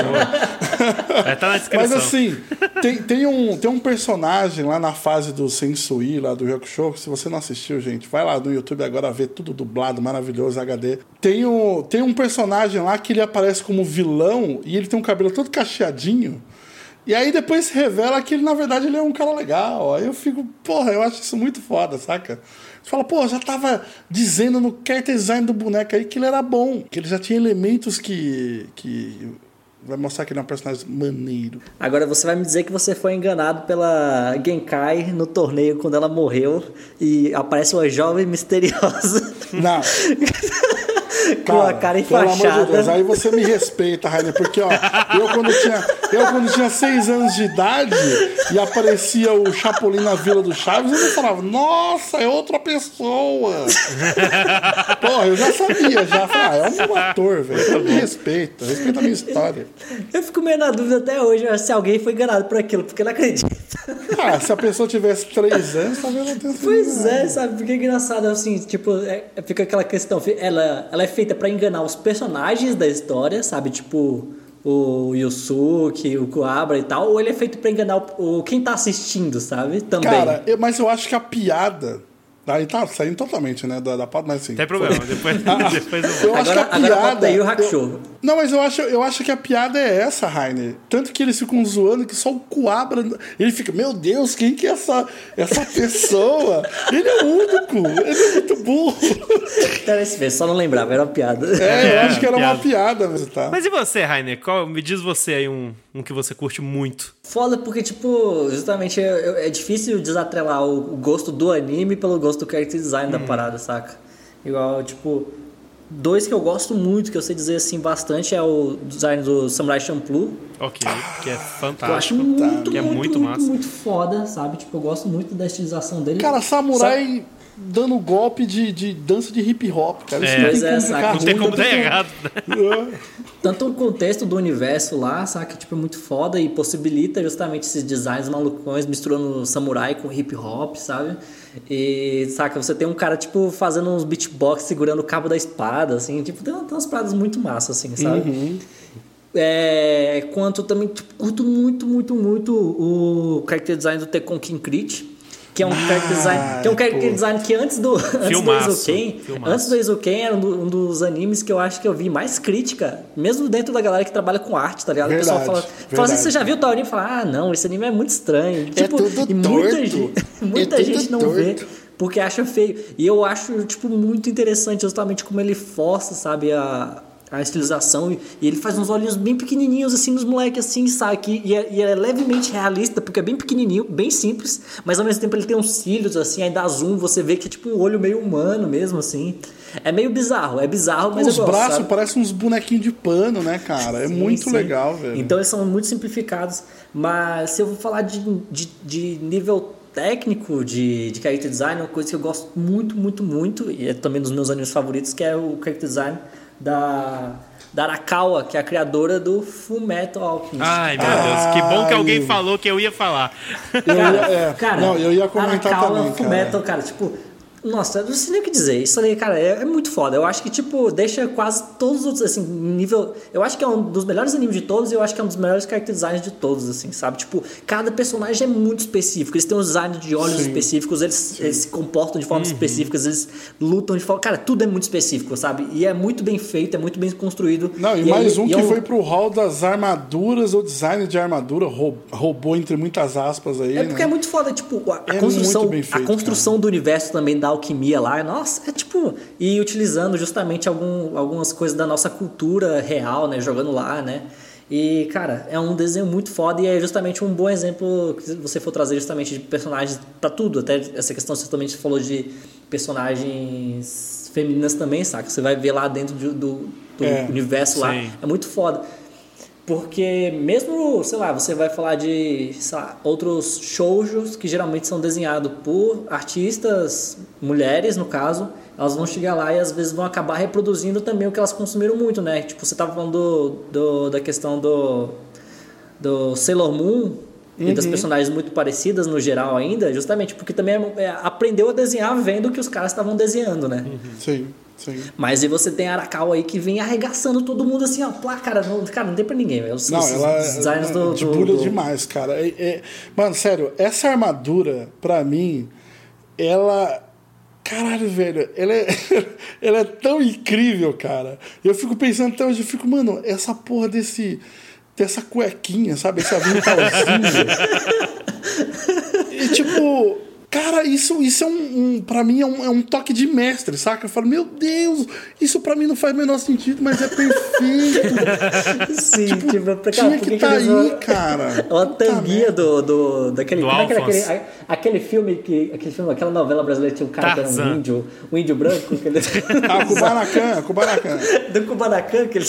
Vai estar na descrição. Mas assim, tem, tem, um, tem um personagem lá na fase do Sensui, lá do Show que se você não assistiu, gente, vai lá no YouTube agora ver tudo dublado, maravilhoso, HD. Tem, o, tem um personagem lá que ele aparece como vilão e ele tem um cabelo todo cacheadinho. E aí depois se revela que ele, na verdade, ele é um cara legal. Aí eu fico, porra, eu acho isso muito foda, saca? Você fala, pô, já tava dizendo no character design do boneco aí que ele era bom, que ele já tinha elementos que. que vai mostrar que ele é um personagem maneiro. Agora você vai me dizer que você foi enganado pela Genkai no torneio quando ela morreu e aparece uma jovem misteriosa Não. com a cara amor de Deus, enfaixada. aí você me respeita, Rainer, porque ó, eu quando tinha, eu quando tinha seis anos de idade e aparecia o Chapolin na Vila do Chaves, eu não falava, nossa, é outra pessoa. Porra, eu já sabia, já. Falei, ah, é um ator, velho. Então me respeita, respeita a minha história. Eu fico meio na dúvida até hoje se alguém foi enganado por aquilo, porque eu não acredito. Ah, se a pessoa tivesse três anos, talvez não tenha Pois é, sabe? Porque é engraçado, assim, tipo, é- fica aquela questão, ela, ela é feita pra enganar os personagens da história, sabe? Tipo, o Yusuke, o Kuabra e tal, ou ele é feito pra enganar o, o- quem tá assistindo, sabe? Também. Cara, eu- mas eu acho que a piada. Aí tá saindo totalmente, né? Da, da mas assim. Não tem problema, depois, depois eu Eu vou. acho Agora- que a agora piada. volta aí o eu- Hakusho. Não, mas eu acho, eu acho que a piada é essa, Rainer. Tanto que eles ficam zoando que só o Coabra. Ele fica, meu Deus, quem que é essa, essa pessoa? ele é único, ele é muito burro. Era esse mesmo, só não lembrava, era uma piada. É, eu acho que era uma piada. piada mesmo, tá? Mas e você, Rainer? Qual, me diz você aí um, um que você curte muito. Foda porque, tipo, justamente é, é- é difícil desatrelar o, o gosto do anime pelo gosto do character design da parada, saca? Igual, tipo, dois que eu gosto muito, que eu sei dizer assim bastante, é o design do Samurai Champloo. Ok, que é Que eu acho fantástico. muito, que é muito, muito, muito, massa. muito foda, sabe? Tipo, eu gosto muito da estilização dele. Cara, samurai dando golpe de, de dança de hip hop, cara. Isso É. não Pois tem é, como saca? ficar Não tem como dar errado, né? Tanto o contexto do universo lá, saca? Tipo, é muito foda e possibilita justamente esses designs malucões misturando samurai com hip hop, sabe? E, saca, você tem um cara, tipo, fazendo uns beatbox segurando o cabo da espada, assim, tipo, tem, umas paradas muito massas, assim, sabe? É, quanto também tipo, curto muito, muito, muito o character design do Tekken King Crit. Que é um character design, que é um character pô. design que antes do antes do Filmaço, Eizouken, filmaço. antes do Eizouken era um, do- um dos animes que eu acho que eu vi mais crítica, mesmo dentro da galera que trabalha com arte, tá ligado? o pessoal Verdade, fala, fala assim, verdade. você já viu tal anime? Fala, ah, não, esse anime é muito estranho. Tipo, tudo e muita torto. gente, É muita tudo gente não vê torto. porque acha feio. E eu acho, tipo, muito interessante justamente como ele força, sabe, a, a estilização e, ele faz uns olhinhos bem pequenininhos assim nos moleques assim, sabe? E é, e é levemente realista porque é bem pequenininho, bem simples, mas ao mesmo tempo ele tem uns cílios assim, aí dá zoom, você vê que é tipo um olho meio humano mesmo assim. É meio bizarro, é bizarro, mas Os gosto, braços sabe? parecem uns bonequinhos de pano, né, cara? É Sim, muito sim. legal, velho. Então eles são muito simplificados. Mas se eu vou falar de, de, de nível técnico de, de character design, uma coisa que eu gosto muito, muito, muito, e é também dos meus animes favoritos, que é o character design da, da Arakawa, que é a criadora do Full Metal Alchemist. Ai, meu Deus, que bom que alguém Ai. falou que eu ia falar. Eu ia- é, não, eu ia comentar Arakawa também, Full cara. Metal, cara, tipo... Nossa, eu não sei nem o que dizer. Isso aí, cara, é, é muito foda. Eu acho que, tipo, deixa quase todos os outros, assim, nível... Eu acho que é um dos melhores animes de todos e eu acho que é um dos melhores character designs de todos, assim, sabe? Tipo, cada personagem é muito específico. Eles têm um design de olhos Sim. específicos, eles, eles se comportam de formas específicas, eles lutam de forma... Cara, tudo é muito específico, sabe? E é muito bem feito, é muito bem construído. Não, e, aí- mais um e que é foi pro hall das armaduras, ou design de armadura, rou- roubou entre muitas aspas aí, É porque né? é muito foda, tipo, a, É construção, feito, a construção do universo também da alquimia lá, nossa, é tipo, e utilizando justamente algum, algumas coisas da nossa cultura real, né, jogando lá, né? E, cara, é um desenho muito foda e é justamente um bom exemplo que você for trazer justamente de personagens pra tudo, até essa questão você também falou de personagens femininas também, saca? Você vai ver lá dentro de- do, do É, universo lá, sim. é muito foda. Porque mesmo, sei lá, você vai falar de lá, outros shoujos que geralmente são desenhados por artistas, mulheres no caso, elas vão chegar lá e às vezes vão acabar reproduzindo também o que elas consumiram muito, né? Tipo, você tava falando do, do- da questão do, do Sailor Moon e das personagens muito parecidas no geral ainda, justamente porque também é- é- aprendeu a desenhar vendo o que os caras estavam desenhando, né? Sim, sim. Mas aí você tem a Arakawa aí que vem arregaçando todo mundo assim, ó. Pá, cara, não, cara, não tem pra ninguém, velho. Os, Não, os ela é do, de do- do- demais, cara. É- é- Mano, sério, essa armadura, pra mim, ela. Caralho, velho, ela é, ela é tão incrível, cara. Eu fico pensando até hoje, eu fico, mano, essa porra desse. dessa cuequinha, sabe? Esse aventalzinho. e tipo. Cara, isso, isso é um, um. Pra mim é um, é um toque de mestre, saca? Eu falo, meu Deus, isso pra mim não faz o menor sentido, mas é perfeito. Sim, tipo, pra cara, Tinha que que aí, vão- cara. Uma tanguinha do, do, daquele. Do como é que era aquele, a- aquele filme que. Aquele filme, aquela novela brasileira que tinha um cara que era Tarzan. um índio, um índio branco, que ele, Ah, Kubanacan, Kubanacan. do Kubanacan, que ele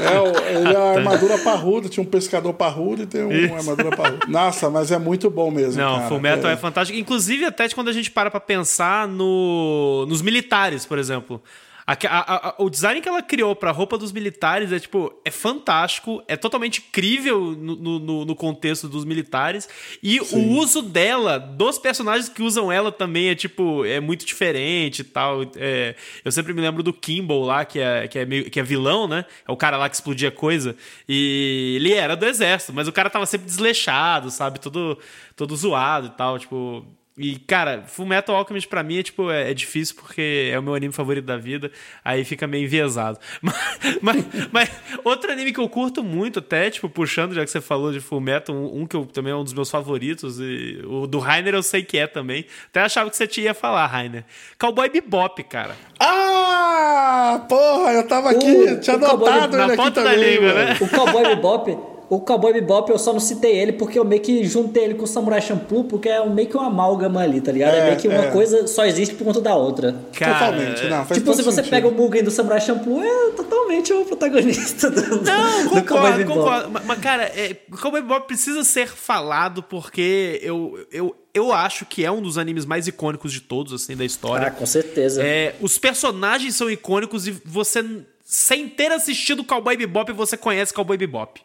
É, o- ele é a armadura parruda, tinha um pescador parrudo e tem um- uma armadura parruda. Nossa, mas é muito bom mesmo. Não, cara. Fullmetal é. fantástico. Inclusive, até quando a gente para pra pensar no, nos militares, por exemplo. A- a- a- o design que ela criou pra roupa dos militares é, tipo, é fantástico, é totalmente crível no, no- no- contexto dos militares. E o uso dela, dos personagens que usam ela também é, tipo, é muito diferente e tal. É, eu sempre me lembro do Kimball lá, que é, que, é meio- que é vilão, né? É o cara lá que explodia coisa. E ele era do exército, mas o cara tava sempre desleixado, sabe? Todo, todo zoado e tal, tipo... E, cara, Fullmetal Alchemist pra mim é, tipo, é, é difícil porque é o meu anime favorito da vida, aí fica meio enviesado. Mas, mas, mas outro anime que eu curto muito até, tipo, puxando, já que você falou de Fullmetal, um, um que eu, também é um dos meus favoritos, e o do Rainer eu sei que é também. Até achava que você tinha ia falar, Rainer. Cowboy Bebop, cara. Ah, porra, eu tava aqui, O- tinha o Cowboy anotado na ele aqui ponta da também, língua, né? O Cowboy Bebop, o Cowboy Bebop eu só não citei ele porque eu meio que juntei ele com o Samurai Champloo, porque é meio que uma amálgama ali, tá ligado? É, É, meio que uma é. coisa só existe por conta da outra. Cara, Totalmente, não, faz tipo, se você sentido. pega o Mugen do Samurai Champloo, é totalmente o protagonista do, Não, do Cowboy concordo, Bebop. concordo. Mas, mas, cara, é, Cowboy Bebop precisa ser falado porque eu, eu, eu acho que é um dos animes mais icônicos de todos, assim, da história. Ah, com certeza. É, os personagens são icônicos e você, sem ter assistido Cowboy Bebop, você conhece Cowboy Bebop.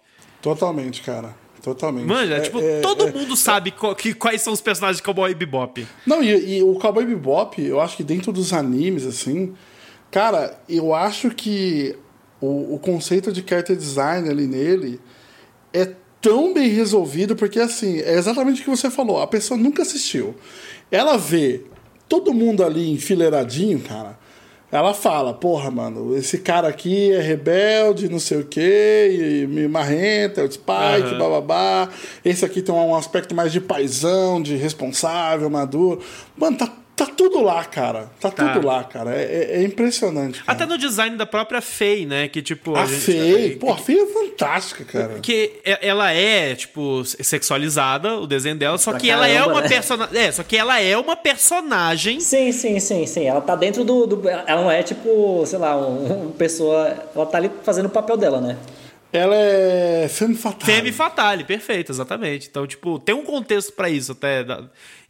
Totalmente, cara. Totalmente. Manja, É- tipo, é- todo é- mundo sabe qual- que, quais são os personagens de Cowboy Bebop. Não, e, e o Cowboy Bebop, eu acho que dentro dos animes, assim, cara, eu acho que o, o conceito de character design ali nele é tão bem resolvido, porque assim, é exatamente o que você falou, a pessoa nunca assistiu. Ela vê todo mundo ali enfileiradinho, cara. Ela fala, porra, mano, esse cara aqui é rebelde, não sei o quê, e me marrenta, é o Spike, Aham. bababá. Esse aqui tem um aspecto mais de paisão, de responsável, maduro. Mano, tá Tá tudo lá, cara. Tá, tá. tudo lá, cara. É, é, é impressionante. Cara. Até no design da própria Fei, né? Que tipo. A, a gente, Fei, pô, a Fei é fantástica, cara. Que ela é, tipo, sexualizada, o desenho dela, só pra que caramba, ela é uma né? personagem. É, só que ela é uma personagem. Sim, sim, sim, sim. Ela tá dentro do. do ela não é, tipo, sei lá, uma um pessoa. Ela tá ali fazendo o papel dela, né? Ela é Femme Fatale. Femme Fatale, perfeito, exatamente. Então, tipo, tem um contexto para isso até.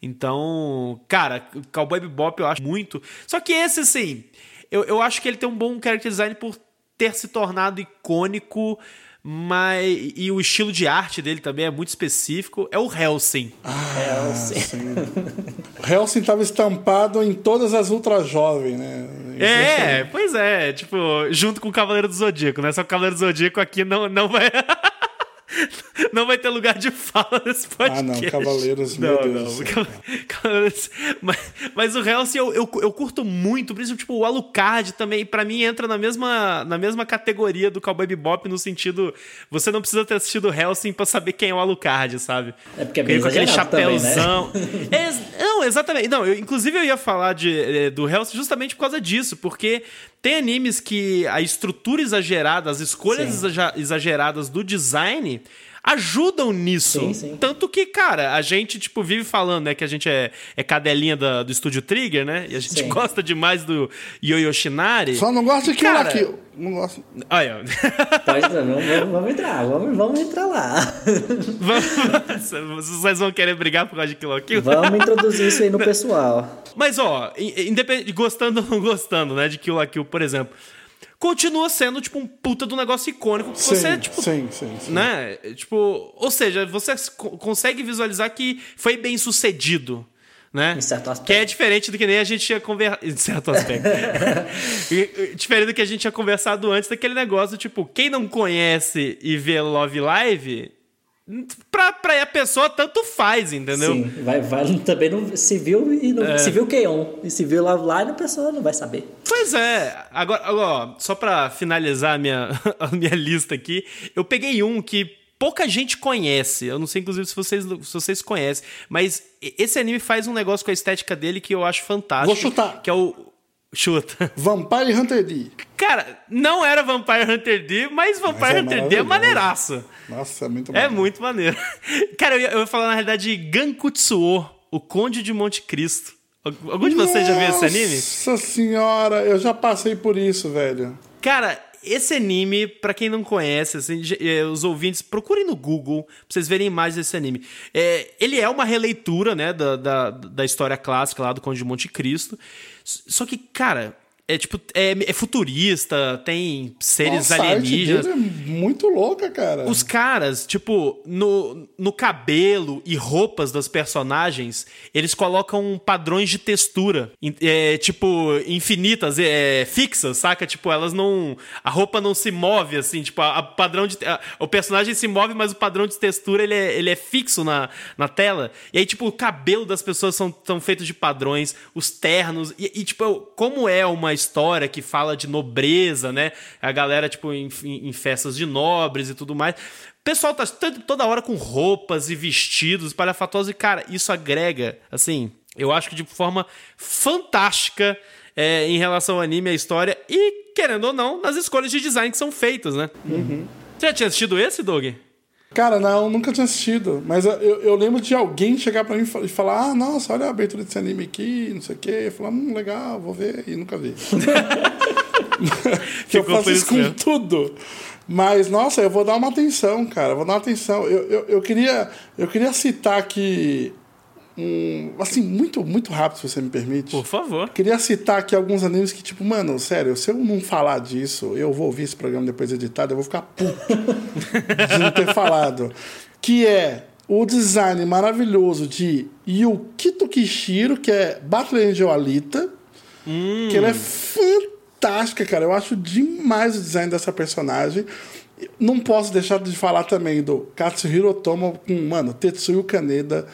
Então, cara, Cowboy Bebop eu acho muito. Só que esse, assim, eu, eu acho que ele tem um bom character design por ter se tornado icônico mas e o estilo de arte dele também é muito específico. É o Helsing. Ah, Helsing. o Helsing estava estampado em todas as Ultra Jovem, né? É, pois é. Tipo, junto com o Cavaleiro do Zodíaco, né? Só que o Cavaleiro do Zodíaco aqui não, não vai. não vai ter lugar de fala nesse podcast. Ah, não, Cavaleiros, meu não, Deus não. Cavaleiros, mas, mas o Hellsing eu, eu, eu, curto muito, por isso, tipo, o Alucard também, para mim, entra na mesma, na mesma categoria do Cowboy Bebop, no sentido, você não precisa ter assistido o Hellsing pra saber quem é o Alucard, sabe? É porque é bem com aquele chapéuzão. Né? é, não, exatamente. Não, eu, inclusive eu ia falar de, eh, do Hellsing justamente por causa disso, porque tem animes que a estrutura exagerada, as escolhas sim. exageradas do design ajudam nisso. Sim, sim. Tanto que, cara, a gente, tipo, vive falando, né, que a gente é, é cadelinha da, do estúdio Trigger, né? E a gente sim. gosta demais do Yo Shinari. Só não gosta de Kill la Kill. Não gosto. Olha. Pode, vamos, vamos entrar, vamos, vamos entrar lá. Vamos, vocês vão querer brigar por causa de Kill la Kill? Vamos introduzir isso aí no pessoal. Mas, ó, independente, gostando ou não gostando, né, de Kill la Kill, por exemplo continua sendo, tipo, um puta do negócio icônico. Que sim, você, tipo. Sim, sim, sim. Né? Tipo, ou seja, você consegue visualizar que foi bem sucedido. Né? Em certo aspecto. Que é diferente do que nem a gente tinha conversado. Em certo aspecto. diferente do que a gente tinha conversado antes daquele negócio, tipo, quem não conhece e vê Love Live Pra, pra a pessoa tanto faz, entendeu? Sim, vai, vai, também não se viu e não é. se viu. E se viu lá, lá e a pessoa não vai saber. Pois é. Agora, agora só pra finalizar a minha, a minha lista aqui, eu peguei um que pouca gente conhece. Eu não sei, inclusive, se vocês, se vocês conhecem. Mas esse anime faz um negócio com a estética dele que eu acho fantástico. Vou chutar. Que é o Chuta. Vampire Hunter D. Cara, não era Vampire Hunter D, mas Vampire mas é Hunter D é maneiraço. Nossa, é muito maneiro. É muito maneiro. Cara, eu ia, eu ia falar na realidade de Gankutsuo, o Conde de Monte Cristo. Algum de vocês já viu esse anime? Nossa senhora, eu já passei por isso, velho. Cara, esse anime, para quem não conhece, assim, é, os ouvintes, procurem no Google pra vocês verem imagens desse anime. É, ele é uma releitura, né, da, da, da história clássica lá do Conde de Monte Cristo. Só que, cara, é tipo, é, é, futurista, tem seres Nossa, alienígenas. A arte dele é muito louca, cara. Os caras, tipo, no, no cabelo e roupas das personagens, eles colocam padrões de textura, é, tipo, infinitas, é, fixas, saca? Tipo, elas não. A roupa não se move, assim, tipo, a, a padrão de. A, o personagem se move, mas o padrão de textura ele é, ele é fixo na, na tela. E aí, tipo, o cabelo das pessoas são, são feitos de padrões, os ternos. E, e tipo, como é uma história que fala de nobreza, né? A galera, tipo, em, em festas de nobres e tudo mais. O pessoal tá toda hora com roupas e vestidos palhafatosos. E, cara, isso agrega, assim, eu acho que de forma fantástica é, em relação ao anime, a história. E, querendo ou não, nas escolhas de design que são feitas, né? Uhum. Você já tinha assistido esse, Doug? Cara, não, nunca tinha assistido. Mas eu, eu lembro de alguém chegar pra mim e falar: ah, nossa, olha a abertura desse anime aqui, não sei o quê. Eu falar, hum, legal, vou ver. E nunca vi. que eu faço isso com tudo. Mas, nossa, eu vou dar uma atenção, cara. Vou dar uma atenção. Eu, eu, eu, queria, eu queria citar aqui um, assim, muito, muito rápido, se você me permite. Por favor. Queria citar aqui alguns animes que, tipo, mano, sério, se eu não falar disso, eu vou ouvir esse programa depois editado, eu vou ficar puto de não ter falado. Que é o design maravilhoso de Yukito Kishiro, que é Battle Angel Alita. Hum. Que ela é fantástica, cara. Eu acho demais o design dessa personagem. Não posso deixar de falar também do Katsuhiro Otomo com, mano, Tetsuyo Kaneda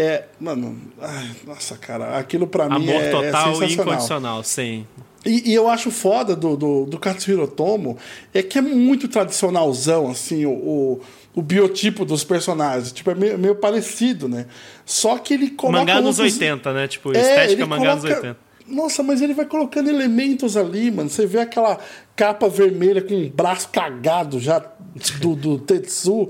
É, mano, ai, nossa, cara, aquilo pra mim Amor é, é total e sensacional. incondicional, sim. E, e eu acho foda do, do, do Katsuhiro Otomo é que é muito tradicionalzão, assim, o, o, o biotipo dos personagens. Tipo, é meio, meio parecido, né? Só que ele coloca. Mangá nos outros- 80, né? Tipo, É, estética mangá nos coloca- 80. Nossa, mas ele vai colocando elementos ali, mano. Você vê aquela capa vermelha com um braço cagado já do, do Tetsu.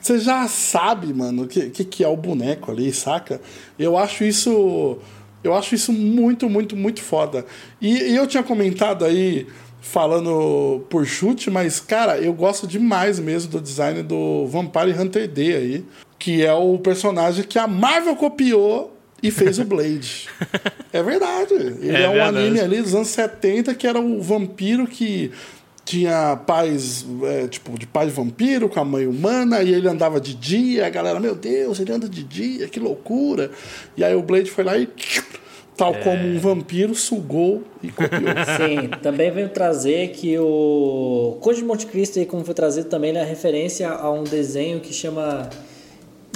Você já sabe, mano, o que, que, que é o boneco ali, saca? Eu acho isso. Eu acho isso muito, muito, muito foda. E, e eu tinha comentado aí, falando por chute, mas, cara, eu gosto demais mesmo do design do Vampire Hunter D aí. Que é o personagem que a Marvel copiou e fez o Blade. É verdade. Ele É é, um verdade. anime ali dos anos 70 que era o vampiro que tinha pais, é, tipo, de pai vampiro com a mãe humana, e ele andava de dia, a galera, meu Deus, ele anda de dia, que loucura. E aí o Blade foi lá e, tal como um vampiro, sugou e copiou. Sim, também veio trazer que o Code de Monte Cristo, aí, como foi trazido também, ele é referência a um desenho que chama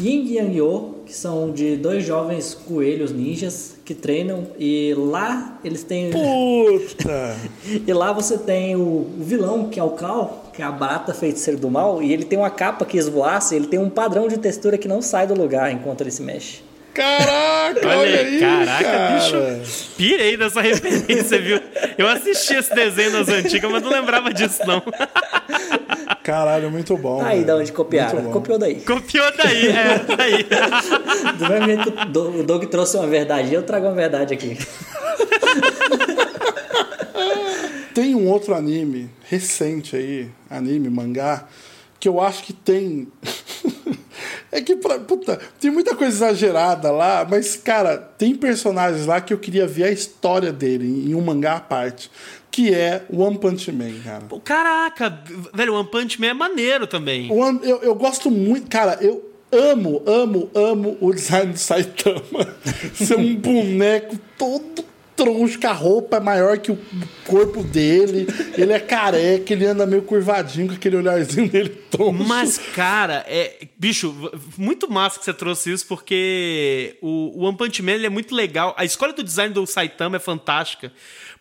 Yin Yang Yo, que são de dois jovens coelhos ninjas que treinam e lá eles têm Puta! e lá você tem o, vilão que é o Cal, que é a barata feiticeira do mal, e ele tem uma capa que esvoaça, e ele tem um padrão de textura que não sai do lugar enquanto ele se mexe. Caraca, olha, Olha, aí, caraca, cara. bicho. Pirei nessa referência, viu? Eu assisti esse desenho nas antigas, mas não lembrava disso, não. Caralho, muito bom. Aí velho. da onde copiaram, copiou daí. Copiou daí, é, daí. Do mesmo jeito que o Doug trouxe uma verdade, eu trago uma verdade aqui. Tem um outro anime recente aí, anime, mangá, que eu acho que tem. é que, pra, puta, tem muita coisa exagerada lá, mas, cara, tem personagens lá que eu queria ver a história dele em um mangá à parte, que é One Punch Man, cara. Caraca, velho, o One Punch Man é maneiro também. One- eu, eu gosto muito, cara, eu amo, amo, amo o design do Saitama. Ser um boneco todo troncho, com a roupa é maior que o corpo dele, ele é careca, ele anda meio curvadinho com aquele olharzinho dele troncho. Mas, cara, é. Bicho, muito massa que você trouxe isso, porque o, o One Punch Man ele é muito legal. A escolha do design do Saitama é fantástica.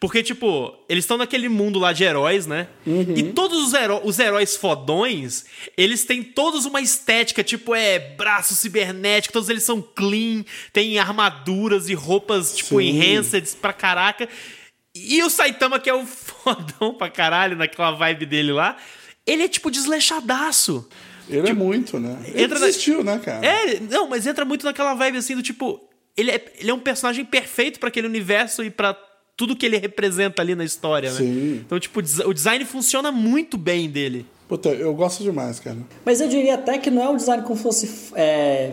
Porque, tipo, eles estão naquele mundo lá de heróis, né? E todos os, heró- os heróis fodões, eles têm todos uma estética, tipo, é braço cibernético, todos eles são clean, tem armaduras e roupas, tipo, Sim. enhanced pra caraca. E o Saitama, que é o fodão pra caralho naquela vibe dele lá, ele é, tipo, desleixadaço. Ele é muito, né? Ele entra na- desistiu, né, cara? É, não, mas entra muito naquela vibe assim do tipo. Ele é, ele é um personagem perfeito pra aquele universo e pra tudo que ele representa ali na história, né? Sim. Então, tipo, o desi- o design funciona muito bem dele. Puta, eu gosto demais, cara. Mas eu diria até que não é um design como se fosse. é,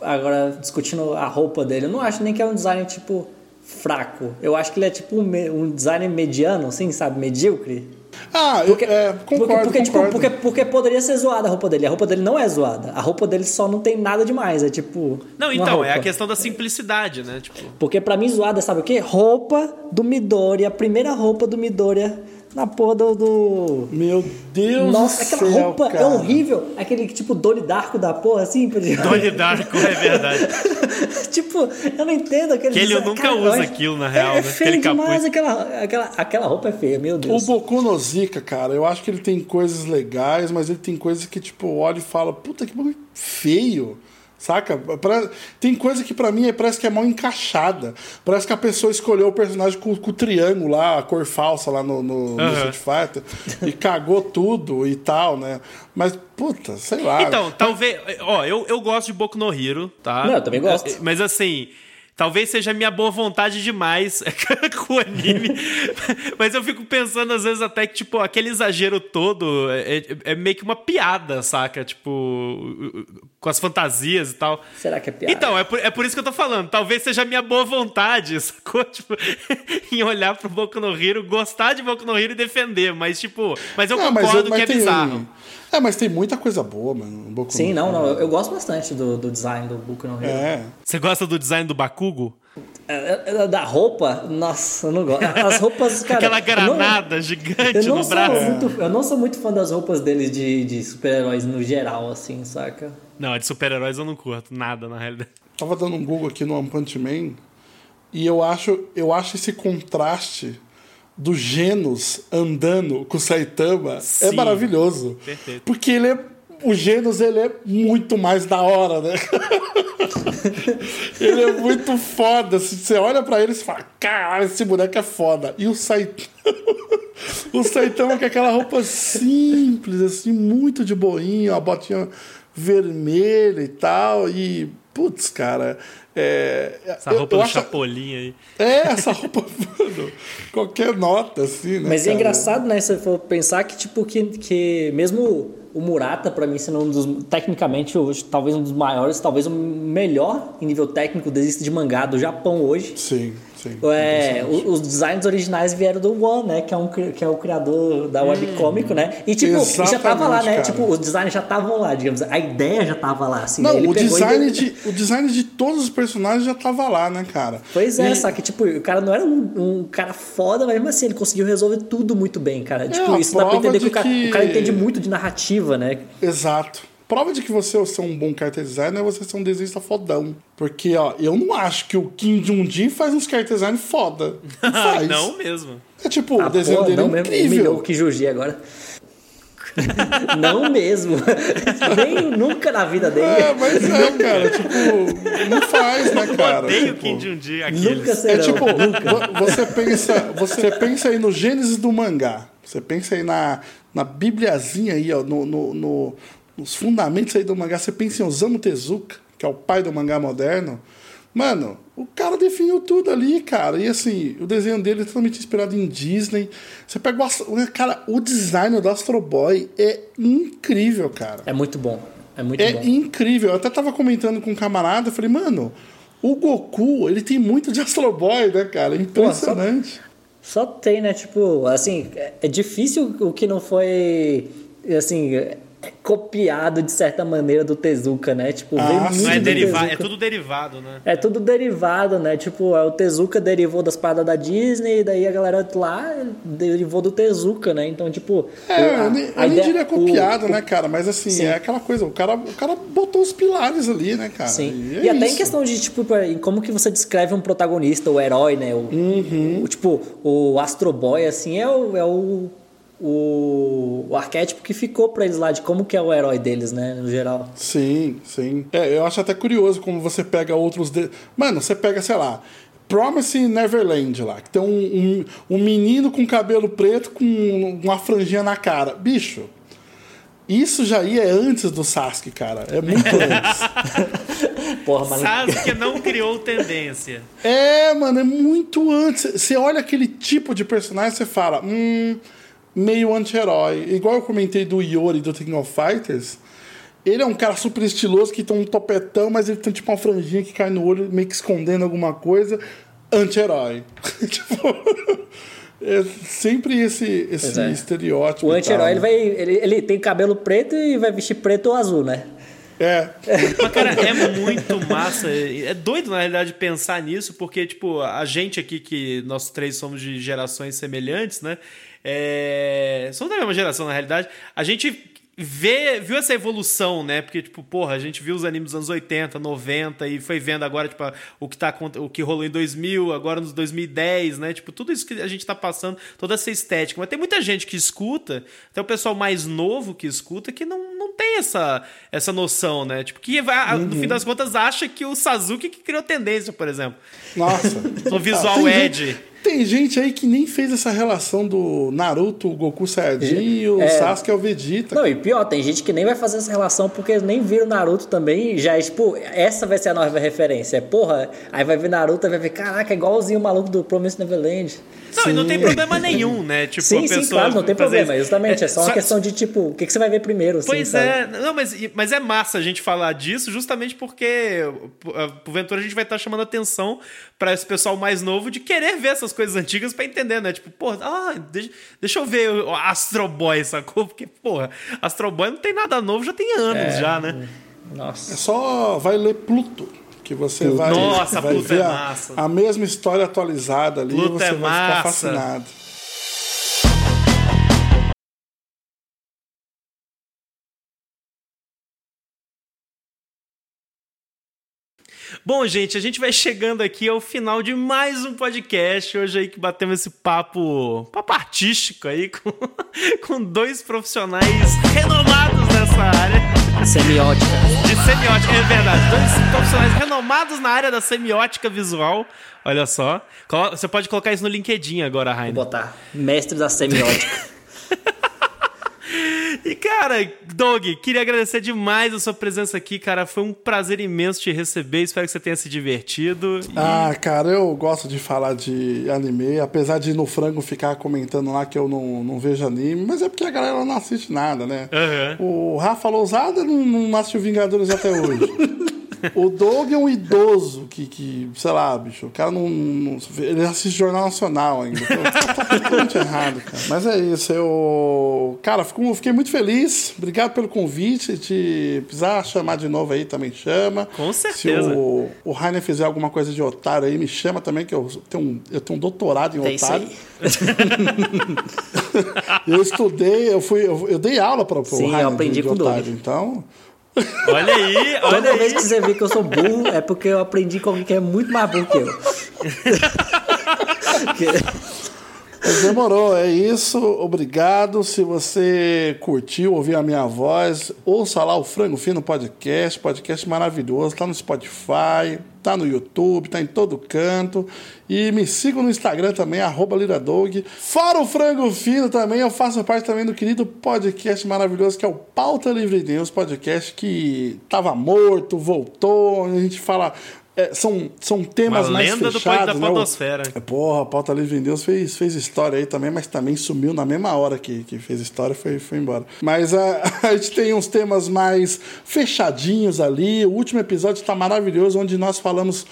agora, discutindo a roupa dele, eu não acho nem que é um design tipo fraco. Eu acho que ele é tipo um, um design mediano, assim, sabe? Medíocre. Ah, Porque, eu, é, porque, concordo, porque, tipo, concordo. porque, porque poderia ser zoada a roupa dele. A roupa dele não é zoada. A roupa dele só não tem nada demais. É tipo. Não, então, é a roupa. questão da simplicidade, né? Tipo, Porque pra mim, zoada, sabe o quê? Roupa do Midori, a primeira roupa do Midori na porra do. do... Meu Deus Nossa, do aquela céu, roupa é cara. horrível. Aquele tipo Donnie Darko da porra, assim. pra- Donnie Darko, é verdade. tipo, eu não entendo aquele. Que ele design. nunca Cara, usa aquilo, na é, real, É né? feio capuz. demais, aquela, aquela, aquela roupa é feia, meu O Deus. Boku no Zika, cara, eu acho que ele tem coisas legais, mas ele tem coisas que, tipo, olha e fala, puta que bagulho feio. Saca? Pra- Tem coisa que pra mim é- parece que é mal encaixada. Parece que a pessoa escolheu o personagem com, com o triângulo lá, a cor falsa lá no, no, no Aham. Street Fighter, e cagou tudo e tal, né? Mas, puta, sei lá. Então, talvez. Ó, eu, eu gosto de Boku no Hero, tá? Não, eu também gosto. Mas assim. Talvez seja minha boa vontade demais com o anime. Mas eu fico pensando, às vezes, até que, tipo, aquele exagero todo é, é- é meio que uma piada, saca? Tipo, com as fantasias e tal. Será que é piada? Então, é por, é por isso que eu tô falando. Talvez seja minha boa vontade, sacou? Tipo, em olhar pro Boku no Hero, gostar de Boku no Hero e defender. Mas, tipo, mas eu Não, concordo eu- mas que é tem- bizarro. É, mas tem muita coisa boa, mano. no Boku Sim, no não, Hero. não. Eu, eu gosto bastante do, do design do Boku no Hero. É. Você gosta do design do Bakugo? É, é, Da roupa, nossa, eu não gosto. As roupas, cara. Aquela eu não- granada gigante Eu não, no sou braço. muito, eu não sou muito fã das roupas deles de, de super-heróis no geral, assim, saca? Não, de super-heróis eu não curto nada, na realidade. Tava dando um Google aqui no One Punch Man e eu acho, eu acho esse contraste do Genos andando com o Saitama é Sim. maravilhoso. Perfeito. Porque ele é. O Genos ele é muito mais da hora, né? ele é muito foda. assim, Você olha pra ele e fala: caralho, esse boneco é foda. E o Saitama. o Saitama com aquela roupa simples, assim, muito de boinha, uma botinha vermelha e tal. E, putz, cara. É, Essa eu- roupa eu do acho- Chapolin aí. É, essa roupa, mano. Qualquer nota, assim, né? Mas é cara? engraçado, né? Se você for pensar que, tipo, que, que mesmo o Murata, pra mim, sendo um dos. Tecnicamente, hoje, talvez um dos maiores, talvez o melhor em nível técnico desiste de mangá do Japão hoje. Sim, sim. É, o- os designs originais vieram do One, né? Que é, um, que é o criador da webcomic, né? E tipo, já tava lá, né? cara. Tipo, os designs já estavam lá, digamos. A ideia já tava lá, assim. Não, Ele o pegou e design, deu- de, o design de todos os personagens já tava lá, né, cara? Pois é, E- só que, tipo, o cara não era um, um cara foda, mas mesmo assim, ele conseguiu resolver tudo muito bem, cara. tipo, a isso dá pra entender que de o, cara, que- o cara entende muito de narrativa, né? Exato. Prova de que você ser um bom character designer é você ser um desenhista fodão. Porque, ó, eu não acho que o Kim Jong-un faz uns character design foda. Não faz. não mesmo. É tipo, Ah, o desenho porra, dele é não mesmo. incrível. Humilhou o Kijuji agora. não mesmo. Nem nunca na vida dele. É, mas é, cara, tipo, não faz, né, cara? Odeio o Tipo, Kim Jong-un aqueles. Nunca É serão. tipo, vo- você pensa, você pensa aí no Gênesis do mangá. Você pensa aí na, na bibliazinha aí, ó, no, no- no- nos fundamentos aí do mangá. Você pensa em Osamu Tezuka, que é o pai do mangá moderno. Mano, o cara definiu tudo ali, cara. E assim, o desenho dele é totalmente inspirado em Disney. Você pega o Astro... Cara, o design do Astro Boy é incrível, cara. É muito bom. É muito É bom. incrível. Eu até tava comentando com um camarada, eu falei, mano, o Goku, ele tem muito de Astro Boy, né, cara? É Impressionante. Só tem, né? Tipo, assim, é- é difícil o que não foi, assim, é copiado de certa maneira do Tezuka, né? Tipo, Ah, Não é derivado, é tudo derivado, né? É tudo derivado, né? Tipo, é, o Tezuka derivou das paradas da Disney, e daí a galera lá derivou do Tezuka, né? Então, tipo. É, a- eu nem, a eu nem diria copiado, o- né, cara? Mas assim, Sim. é aquela coisa, o cara, o cara botou os pilares ali, né, cara? Sim. é E, até em isso. questão de, tipo, em como que você descreve um protagonista, o herói, né? O, Uhum. o- tipo, o Astro Boy, assim, é o, é o, o, o arquétipo que ficou pra eles lá, de como que é o herói deles, né? No geral. Sim, sim. É, eu acho até curioso como você pega outros. De... Mano, você pega, sei lá. Promise Neverland lá, que tem um, um, um menino com cabelo preto com uma franjinha na cara. Bicho, isso já ia antes do Sasuke, cara. É muito antes. Porra, mas. Sasuke não criou tendência. É, mano, é muito antes. Você olha aquele tipo de personagem você fala, hum, meio anti-herói. Igual eu comentei do Yori do King of Fighters. Ele é um cara super estiloso que tem um topetão, mas ele tem tipo uma franjinha que cai no olho, meio que escondendo alguma coisa. Anti-herói. tipo. É sempre esse, esse é. estereótipo. O anti-herói, ele vai. Ele, ele tem cabelo preto e vai vestir preto ou azul, né? É. Mas, cara, é muito massa. É doido, na realidade, pensar nisso, porque, tipo, a gente aqui, que nós três somos de gerações semelhantes, né? É... Somos da mesma geração, na realidade. A gente vê, viu essa evolução, né? Porque, tipo, porra, a gente viu os animes dos anos 80, 90 e foi vendo agora, tipo, o que, tá, o que rolou em 2000, agora nos 2010, né? Tipo, tudo isso que a gente tá passando, toda essa estética. Mas tem muita gente que escuta, até o pessoal mais novo que escuta, que não, não tem essa, essa noção, né? Tipo, que vai, no fim das contas acha que o Sasuke que criou tendência, por exemplo. Nossa. No visual Edge. Tem gente aí que nem fez essa relação do Naruto, o Goku Saiyajin e o É. Sasuke é o Vegeta. Não, e pior, tem gente que nem vai fazer essa relação porque nem viram Naruto também. e Já é tipo, essa vai ser a nova referência. É, Porra, aí vai ver Naruto e vai ver, caraca, é igualzinho o maluco do Promise Neverland. Não, e não Sim. tem problema nenhum, né? Tipo, sim, a pessoa sim, claro, não tem problema. isso. Justamente, é só uma só- questão de tipo, o que, que você vai ver primeiro. assim, Pois sabe? é, não, mas, mas é massa a gente falar disso justamente porque, ah, porventura, a gente vai estar chamando atenção para esse pessoal mais novo de querer ver essas coisas antigas para entender, né? Tipo, porra, ah, deixa, deixa eu ver o Astro Boy, sacou? Porque, porra, Astro Boy não tem nada novo, já tem anos É. já, né? É Nossa. só vai ler Pluto, Que você vai, Nossa, vai ver é a, massa. a mesma história atualizada ali Pluto e você é vai ficar fascinado. Bom, gente, a gente vai chegando aqui ao final de mais um podcast. Hoje aí que batemos esse papo, papo artístico aí com, com dois profissionais renomados nessa área Semiótica. de semiótica. É verdade, dois profissionais renomados na área da semiótica visual. Olha só. Você pode colocar isso no LinkedIn agora, Vou Rainer. botar. Mestre da semiótica. E, cara, Doug, queria agradecer demais a sua presença aqui, cara. Foi um prazer imenso te receber. Espero que você tenha se divertido. E- Ah, cara, eu gosto de falar de anime, apesar de no frango ficar comentando lá que eu não, não vejo anime, mas é porque a galera não assiste nada, né? Aham. O Rafa Lousada não, não assistiu Vingadores até hoje. O Doug é um idoso que, que, sei lá, bicho, o cara não. não- ele assiste Jornal Nacional ainda. Tá, tá totalmente errado, cara. Mas é isso, eu. Cara, fico- fiquei muito feliz. Obrigado pelo convite. Se precisar chamar de novo aí, também chama. Com Se certeza. o, o Rainer fizer alguma coisa de otário aí, me chama também, que eu tenho um, eu tenho um doutorado em É isso otário. aí. Eu estudei, eu fui, eu, eu dei aula para o Sim, eu Rainer aprendi de, de com o Doug. otário, então. Olha aí, olha Toda aí. vez que você vê que eu sou burro, é porque eu aprendi com alguém que é muito mais burro que eu. Demorou, é isso. Obrigado. Se você curtiu ouvir a minha voz, ouça lá o Frango Fino Podcast, podcast maravilhoso. Tá no Spotify, tá no YouTube, tá em todo canto. E me sigam no Instagram também, Liradog. Fora o Frango Fino também, eu faço parte também do querido podcast maravilhoso que é o Pauta Livre News, podcast que tava morto, voltou. A gente fala. É, são, são temas Uma mais lenda do fechados, da né? O- podosfera. é, Porra, a Pauta Livre em Deus fez, fez história aí também, mas também sumiu na mesma hora que, que fez história e foi, foi embora. Mas a, a gente tem uns temas mais fechadinhos ali. O último episódio está maravilhoso, onde nós falamos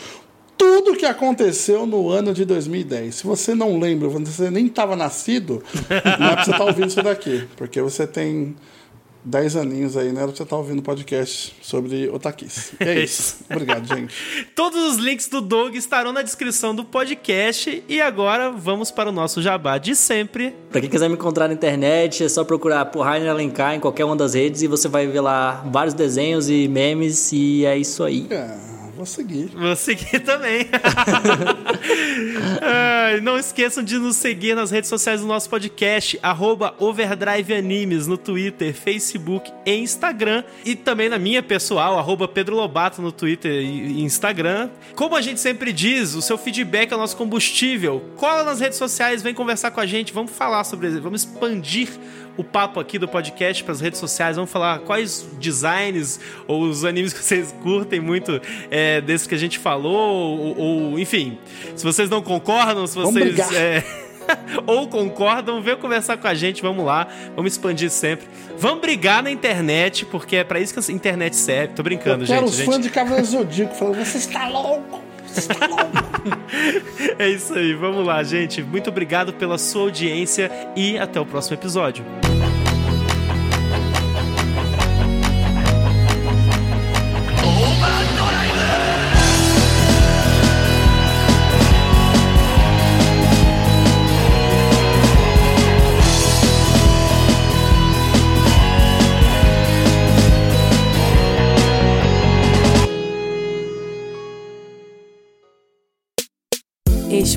tudo o que aconteceu no ano de 2010. Se você não lembra, você nem estava nascido, não é pra você estar ouvindo isso daqui, porque você tem 10 aninhos aí, né? Você tá ouvindo podcast sobre otaquice. É isso. Obrigado, gente. Todos os links do Doug estarão na descrição do podcast. E agora vamos para o nosso jabá de sempre. Pra quem quiser me encontrar na internet, é só procurar por Rainer Alencar em qualquer uma das redes e você vai ver lá vários desenhos e memes e é isso aí. Ah, vou seguir. Vou seguir também. Não esqueçam de nos seguir nas redes sociais do nosso podcast, arroba Overdrive Animes, no Twitter, Facebook e Instagram. E também na minha pessoal, arroba Pedro Lobato no Twitter e e Instagram. Como a gente sempre diz, o seu feedback é o nosso combustível. Cola nas redes sociais, vem conversar com a gente, vamos falar sobre, vamos expandir o papo aqui do podcast para as redes sociais. Vamos falar quais designs ou os animes que vocês curtem muito é, desses que a gente falou, ou, ou, enfim, se vocês não concordam, se vocês. é, ou concordam, vem conversar com a gente, vamos lá, vamos expandir sempre. Vamos brigar na internet, porque é para isso que a internet serve. Tô brincando, Eu quero gente. os gente. fãs de Cavaleiro Zodíaco falando, você está louco! É isso aí, vamos lá, gente. Muito obrigado pela sua audiência e até o próximo episódio.